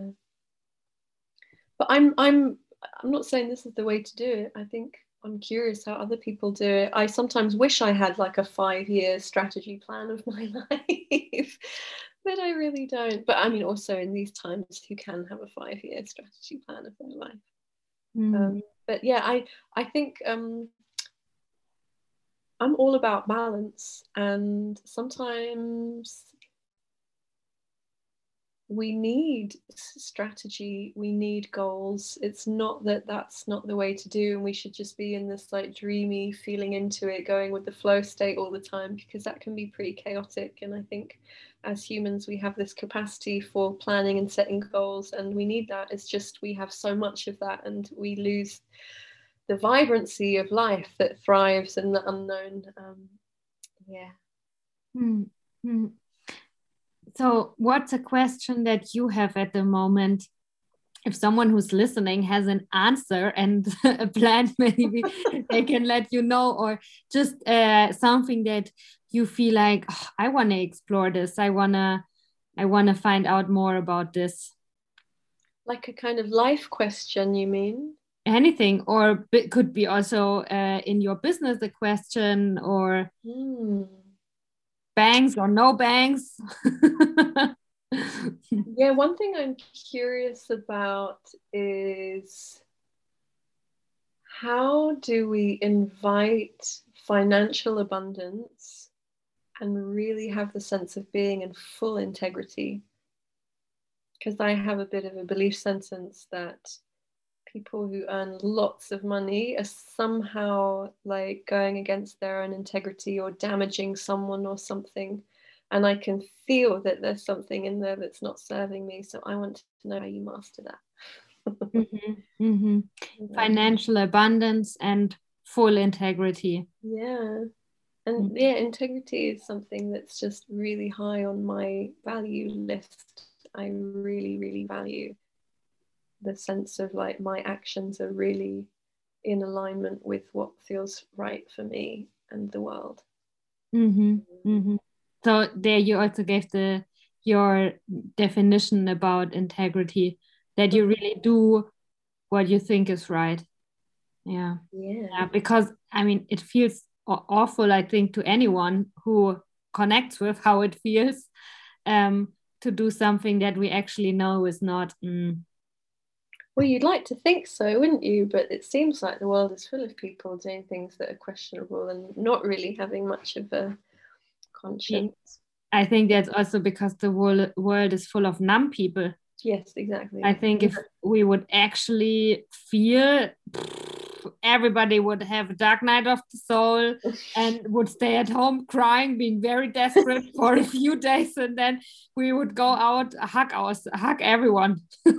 But i'm i'm i'm not saying this is the way to do it. I think i'm curious how other people do it. I sometimes wish i had like a five year strategy plan of [LAUGHS] my life but i really don't. But i mean also in these times who can have a five year strategy plan of their life? Mm. um, but yeah i i think um, I'm all about balance, and sometimes we need strategy, we need goals. It's not that that's not the way to do, and we should just be in this like dreamy feeling into it, going with the flow state all the time, because that can be pretty chaotic. And I think as humans, we have this capacity for planning and setting goals, and we need that. It's just we have so much of that, and we lose the vibrancy of life that thrives in the unknown. Um, yeah. Mm-hmm. So, what's a question that you have at the moment? If someone who's listening has an answer and [LAUGHS] a plan, [LAUGHS] maybe they can let you know, or just uh, something that you feel like oh, I want to explore this. I wanna, I wanna find out more about this. Like a kind of life question, you mean? Anything or it could be also uh, in your business a question or mm. banks or no banks [LAUGHS] yeah one thing i'm curious about is how do we invite financial abundance and really have the sense of being in full integrity because i have a bit of a belief sentence that people who earn lots of money are somehow like going against their own integrity or damaging someone or something. And i can feel that there's something in there that's not serving me so i want to know how you master that. Mm-hmm, [LAUGHS] mm-hmm. financial abundance and full integrity. Yeah. And mm-hmm. yeah integrity is something that's just really high on my value list. I really really value the sense of like my actions are really in alignment with what feels right for me and the world. Mm-hmm. Mm-hmm. So there you also gave the your definition about integrity that you really do what you think is right. Yeah. Yeah. yeah because I mean it feels awful I think to anyone who connects with how it feels um to do something that we actually know is not mm, well, you'd like to think so, wouldn't you? But it seems like the world is full of people doing things that are questionable and not really having much of a conscience. I think that's also because the world, world is full of numb people. Yes, exactly. I think if we would actually feel, everybody would have a dark night of the soul [LAUGHS] and would stay at home crying, being very desperate for a few days, and then we would go out, hug us, hug everyone. [LAUGHS]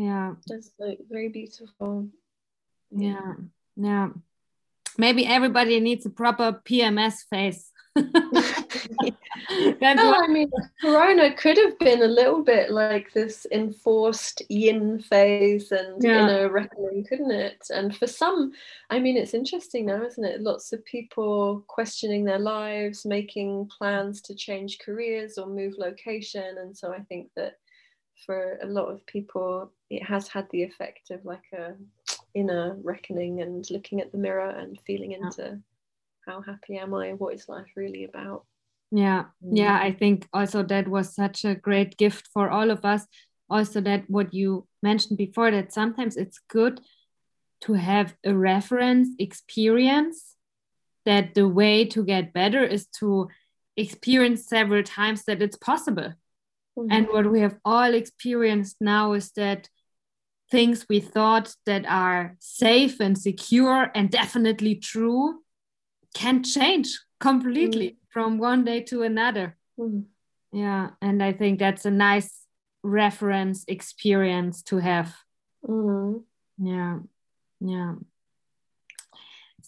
yeah that's like very beautiful yeah yeah maybe everybody needs a proper pms phase [LAUGHS] no, I mean, Corona could have been a little bit like this enforced yin phase and yeah. inner reckoning, couldn't it? And for some, I mean, it's interesting now, isn't it? Lots of people questioning their lives, making plans to change careers or move location. And so I think that for a lot of people, it has had the effect of like a inner reckoning and looking at the mirror and feeling into yeah. how happy am I? What is life really about? Yeah, mm. yeah, I think also that was such a great gift for all of us. Also, that what you mentioned before, that sometimes it's good to have a reference experience that the way to get better is to experience several times that it's possible Mm-hmm. And what we have all experienced now is that things we thought that are safe and secure and definitely true can change completely mm. from one day to another. Mm. Yeah, and I think that's a nice reference experience to have. Mm. Yeah, yeah.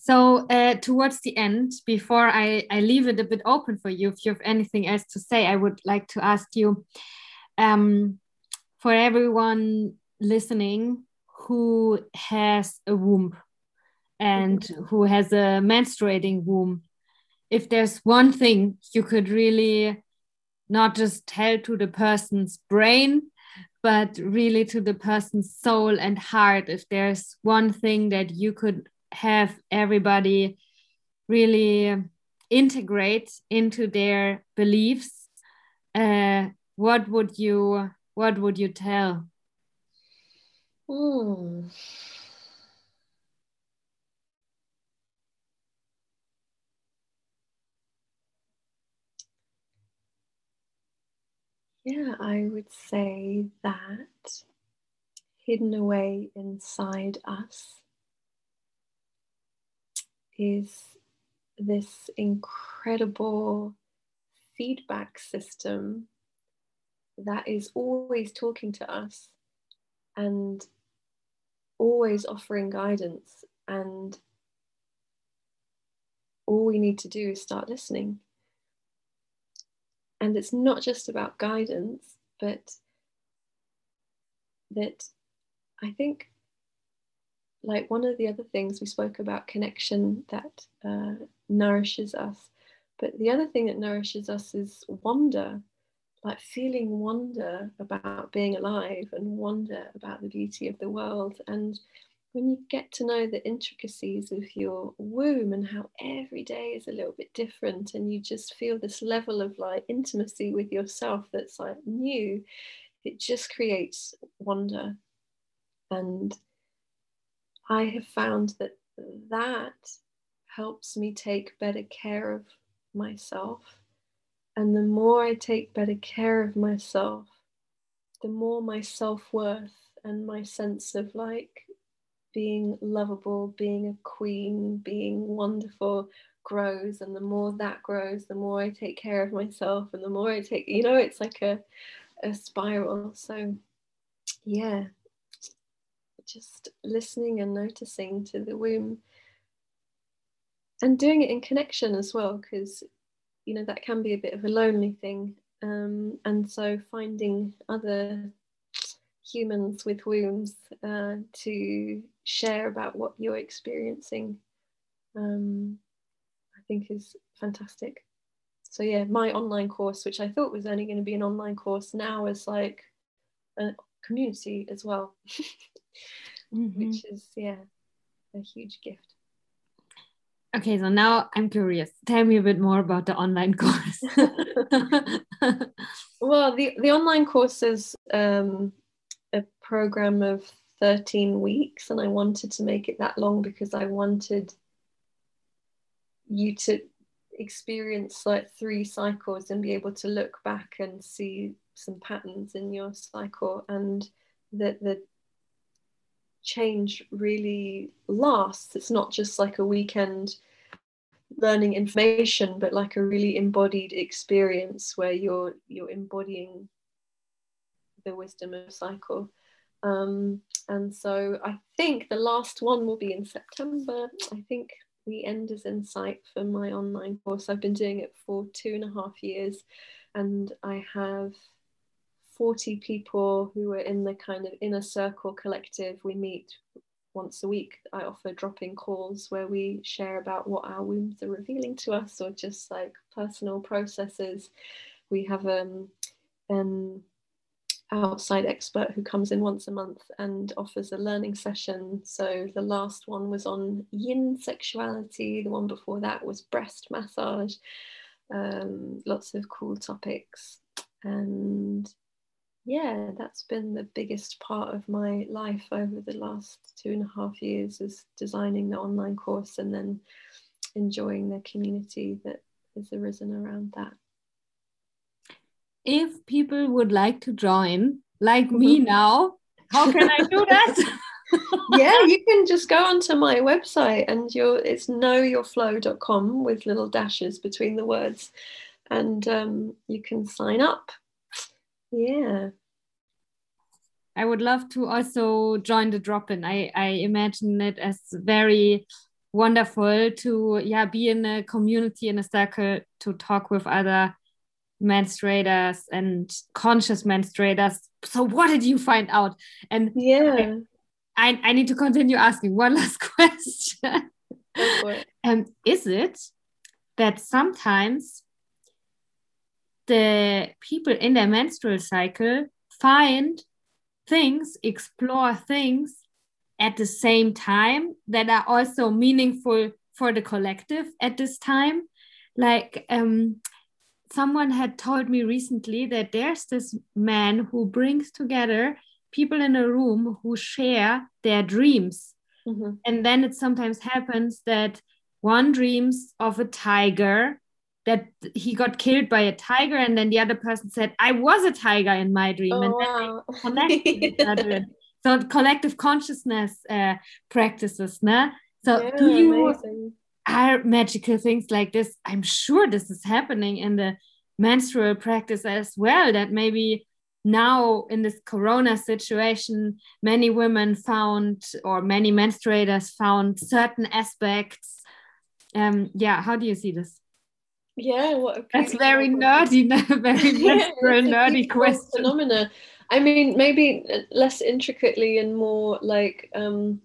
So uh, towards the end, before I, I leave it a bit open for you, if you have anything else to say, I would like to ask you, um, for everyone listening who has a womb and who has a menstruating womb, if there's one thing you could really not just tell to the person's brain, but really to the person's soul and heart, if there's one thing that you could have everybody really integrate into their beliefs, uh, what would you what would you tell? Mm. Yeah, I would say that hidden away inside us is this incredible feedback system that is always talking to us and always offering guidance. And all we need to do is start listening. And it's not just about guidance, but that I think, like one of the other things we spoke about connection that uh, nourishes us. But the other thing that nourishes us is wonder like feeling wonder about being alive and wonder about the beauty of the world. And when you get to know the intricacies of your womb and how every day is a little bit different, and you just feel this level of like intimacy with yourself that's like new, it just creates wonder. And I have found that that helps me take better care of myself and the more I take better care of myself, the more my self worth and my sense of like being lovable, being a queen, being wonderful grows. And the more that grows, the more I take care of myself, and the more I take, you know, it's like a, a spiral. So, yeah, just listening and noticing to the womb. And doing it in connection as well, because you know that can be a bit of a lonely thing. Um, and so finding other humans with wombs uh, to share about what you're experiencing um, i think is fantastic. So yeah my online course which i thought was only going to be an online course now is like a community as well [LAUGHS] mm-hmm. which is yeah a huge gift Okay, so now I'm curious. Tell me a bit more about the online [LAUGHS] course. [LAUGHS] well, the, the online course is um, a program of 13 weeks, and I wanted to make it that long because I wanted you to experience like three cycles and be able to look back and see some patterns in your cycle and that the change really lasts. It's not just like a weekend learning information, but like a really embodied experience where you're you're embodying the wisdom of cycle. Um, and so I think the last one will be in September. I think the end is in sight for my online course. I've been doing it for two and a half years, and I have 40 people who are in the kind of inner circle collective. We meet once a week. I offer drop in calls where we share about what our wombs are revealing to us or just like personal processes. We have um, an outside expert who comes in once a month and offers a learning session. So the last one was on yin sexuality, the one before that was breast massage, um, lots of cool topics. And yeah, that's been the biggest part of my life over the last two and a half years is designing the online course and then enjoying the community that has arisen around that. If people would like to join, like mm-hmm. me now, How can I do that? [LAUGHS] yeah, you can just go onto my website and your it's knowyourflow.com with little dashes between the words, and um, you can sign up. Yeah. I would love to also join the drop in. I, I imagine it as very wonderful to yeah be in a community in a circle to talk with other menstruators and conscious menstruators. So what did you find out? And yeah, I, I need to continue asking one [LAUGHS] last question. um, is it that sometimes the people in their menstrual cycle find things, explore things at the same time that are also meaningful for the collective at this time? Like, um, someone had told me recently that there's this man who brings together people in a room who share their dreams. Mm-hmm. And then it sometimes happens that one dreams of a tiger that he got killed by a tiger and then the other person said i was a tiger in my dream oh, and wow. [LAUGHS] then so collective consciousness uh, practices nah? so yeah, do you amazing. are magical things like this i'm sure this is happening in the menstrual practice as well that maybe now in this corona situation many women found or many menstruators found certain aspects um yeah how do you see this yeah what that's very nerdy [LAUGHS] very [LAUGHS] yeah, nerdy question. phenomena. I mean maybe less intricately and more like um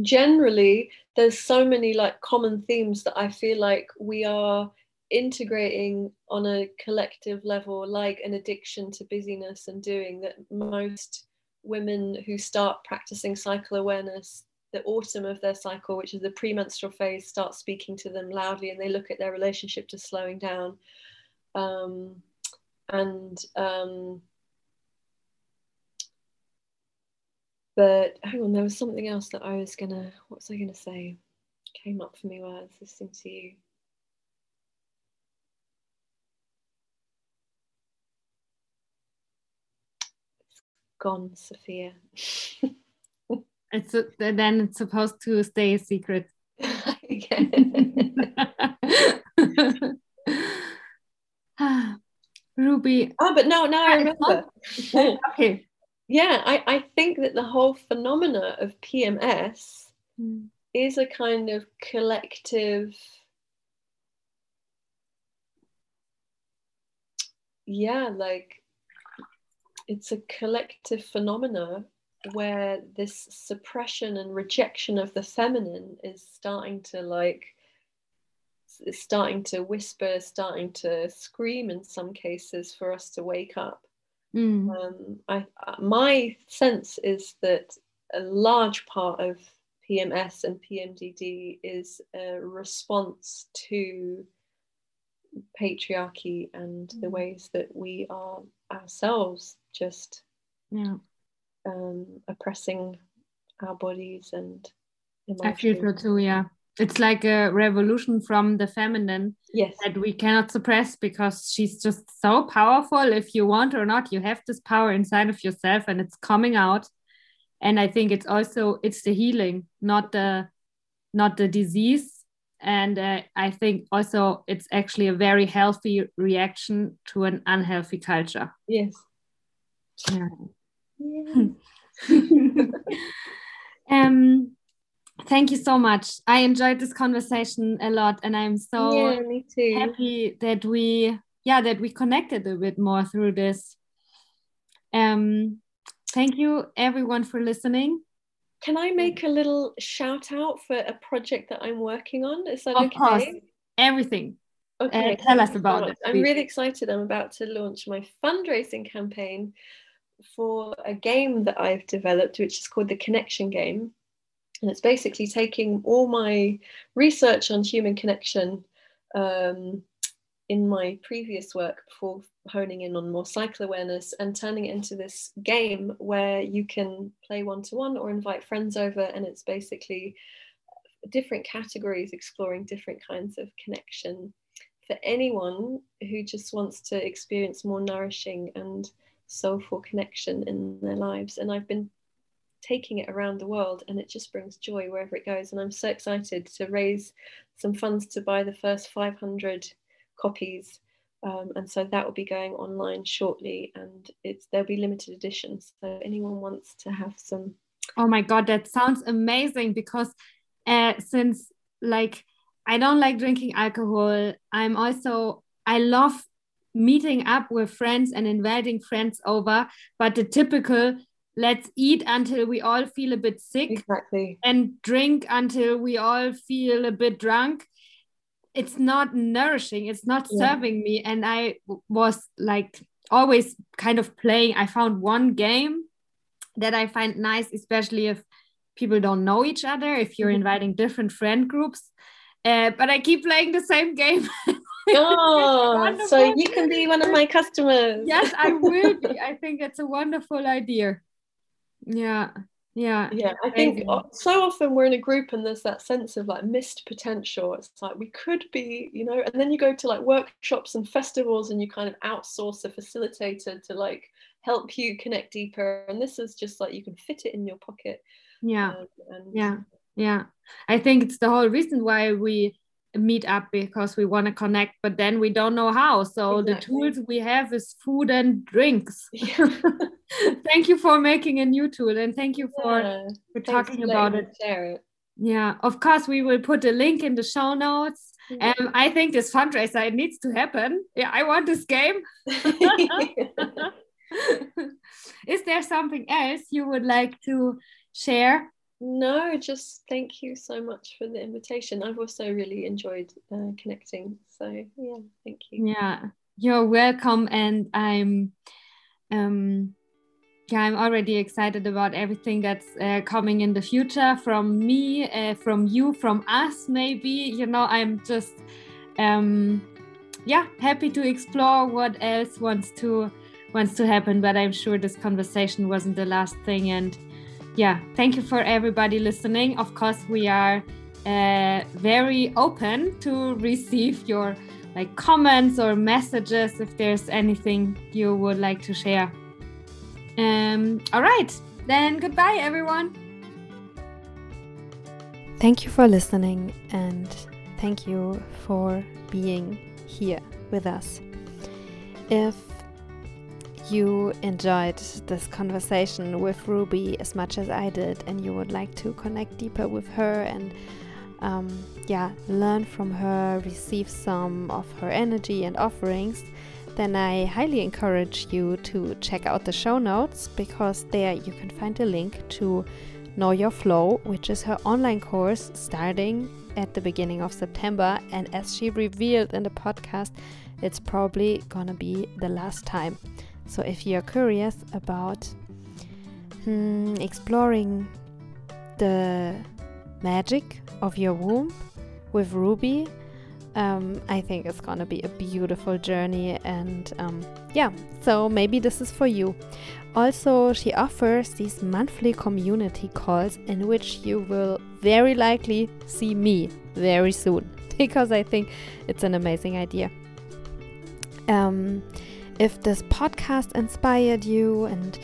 generally there's so many like common themes that i feel like we are integrating on a collective level like an addiction to busyness and doing that most women who start practicing cycle awareness the autumn of their cycle which is the premenstrual phase start speaking to them loudly and they look at their relationship to slowing down. Um, and um, but hang on there was something else that i was gonna what was i gonna say? Came up for me while i was listening to you. Gone, Sophia. [LAUGHS] it's a, then it's supposed to stay a secret. [LAUGHS] [LAUGHS] Ruby. Oh, but no, now I remember. [LAUGHS] okay. Yeah, I, I think that the whole phenomena of PMS mm. is a kind of collective yeah, like it's a collective phenomena where this suppression and rejection of the feminine is starting to like is starting to whisper starting to scream in some cases for us to wake up mm. um, I, my sense is that a large part of pms and pmdd is a response to patriarchy and mm. the ways that we are ourselves just yeah um, oppressing our bodies and emotions. I feel so too. Yeah, it's like a revolution from the feminine. Yes, that we cannot suppress because she's just so powerful. If you want or not, you have this power inside of yourself, and it's coming out. And I think it's also it's the healing, not the not the disease. And uh, I think also it's actually a very healthy reaction to an unhealthy culture. Yes. Yeah. [LAUGHS] um, thank you so much. I enjoyed this conversation a lot, and I'm so yeah, happy that we, yeah, that we connected a bit more through this. Um, thank you everyone for listening. Can I make a little shout out for a project that I'm working on? Is that of okay? Course. Everything. Okay, uh, tell us about it. I'm really excited. I'm about to launch my fundraising campaign for a game that I've developed, which is called the Connection Game. And it's basically taking all my research on human connection um, in my previous work before honing in on more cycle awareness and turning it into this game where you can play one to one or invite friends over. And it's basically different categories exploring different kinds of connection for anyone who just wants to experience more nourishing and soulful connection in their lives. And I've been taking it around the world and it just brings joy wherever it goes and i'm so excited to raise some funds to buy the first 500 copies um, and so that will be going online shortly and it's there'll be limited editions so anyone wants to have some oh my god that sounds amazing because uh, since like i don't like drinking alcohol i'm also i love meeting up with friends and inviting friends over but the typical let's eat until we all feel a bit sick exactly. and drink until we all feel a bit drunk. It's not nourishing it's not yeah. serving me. And i was like always kind of playing. I found one game that i find nice especially if people don't know each other if you're mm-hmm. inviting different friend groups. Uh, but i keep playing the same [LAUGHS] game oh so you can be one of my customers. Yes i will be. I [LAUGHS] think it's a wonderful idea. Yeah yeah yeah i think so often we're in a group and there's that sense of like missed potential. It's like we could be you know and then you go to like workshops and festivals and you kind of outsource a facilitator to like help you connect deeper. And this is just like you can fit it in your pocket. Yeah um, and, yeah yeah. I think it's the whole reason why we meet up because we want to connect but then we don't know how so exactly. the tools we have is food and drinks [LAUGHS] [LAUGHS] thank you for making a new tool and thank you for, yeah. for talking about it. Share it yeah of course we will put a link in the show notes yeah. um, i think this fundraiser it needs to happen yeah i want this game [LAUGHS] is there something else you would like to share no, just thank you so much for the invitation. I've also really enjoyed uh, connecting. So yeah, thank you. Yeah, you're welcome, and I'm, um, yeah, I'm already excited about everything that's uh, coming in the future from me, uh, from you, from us. Maybe you know, I'm just, um, yeah, happy to explore what else wants to wants to happen. But I'm sure this conversation wasn't the last thing, and yeah, thank you for everybody listening. Of course, we are uh, very open to receive your like comments or messages if there's anything you would like to share. Um, all right, then goodbye, everyone. Thank you for listening and thank you for being here with us. If you enjoyed this conversation with Ruby as much as I did, and you would like to connect deeper with her and um, yeah, learn from her, receive some of her energy and offerings, then I highly encourage you to check out the show notes because there you can find a link to Know Your Flow, which is her online course starting at the beginning of September. And as she revealed in the podcast, it's probably gonna be the last time. So if you're curious about hmm, exploring the magic of your womb with Ruby, um, I think it's gonna be a beautiful journey. And um, yeah, so maybe this is for you. Also, she offers these monthly community calls in which you will very likely see me very soon [LAUGHS] because I think it's an amazing idea. Um, if this podcast inspired you and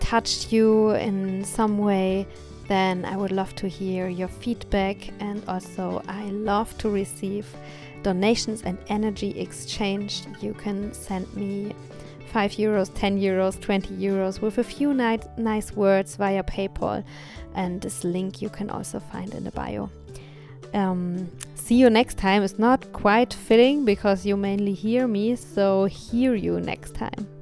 touched you in some way, then I would love to hear your feedback. And also, I love to receive donations and energy exchange. You can send me 5 euros, 10 euros, 20 euros with a few ni nice words via PayPal. And this link you can also find in the bio. Um, see you next time is not quite fitting because you mainly hear me, so hear you next time.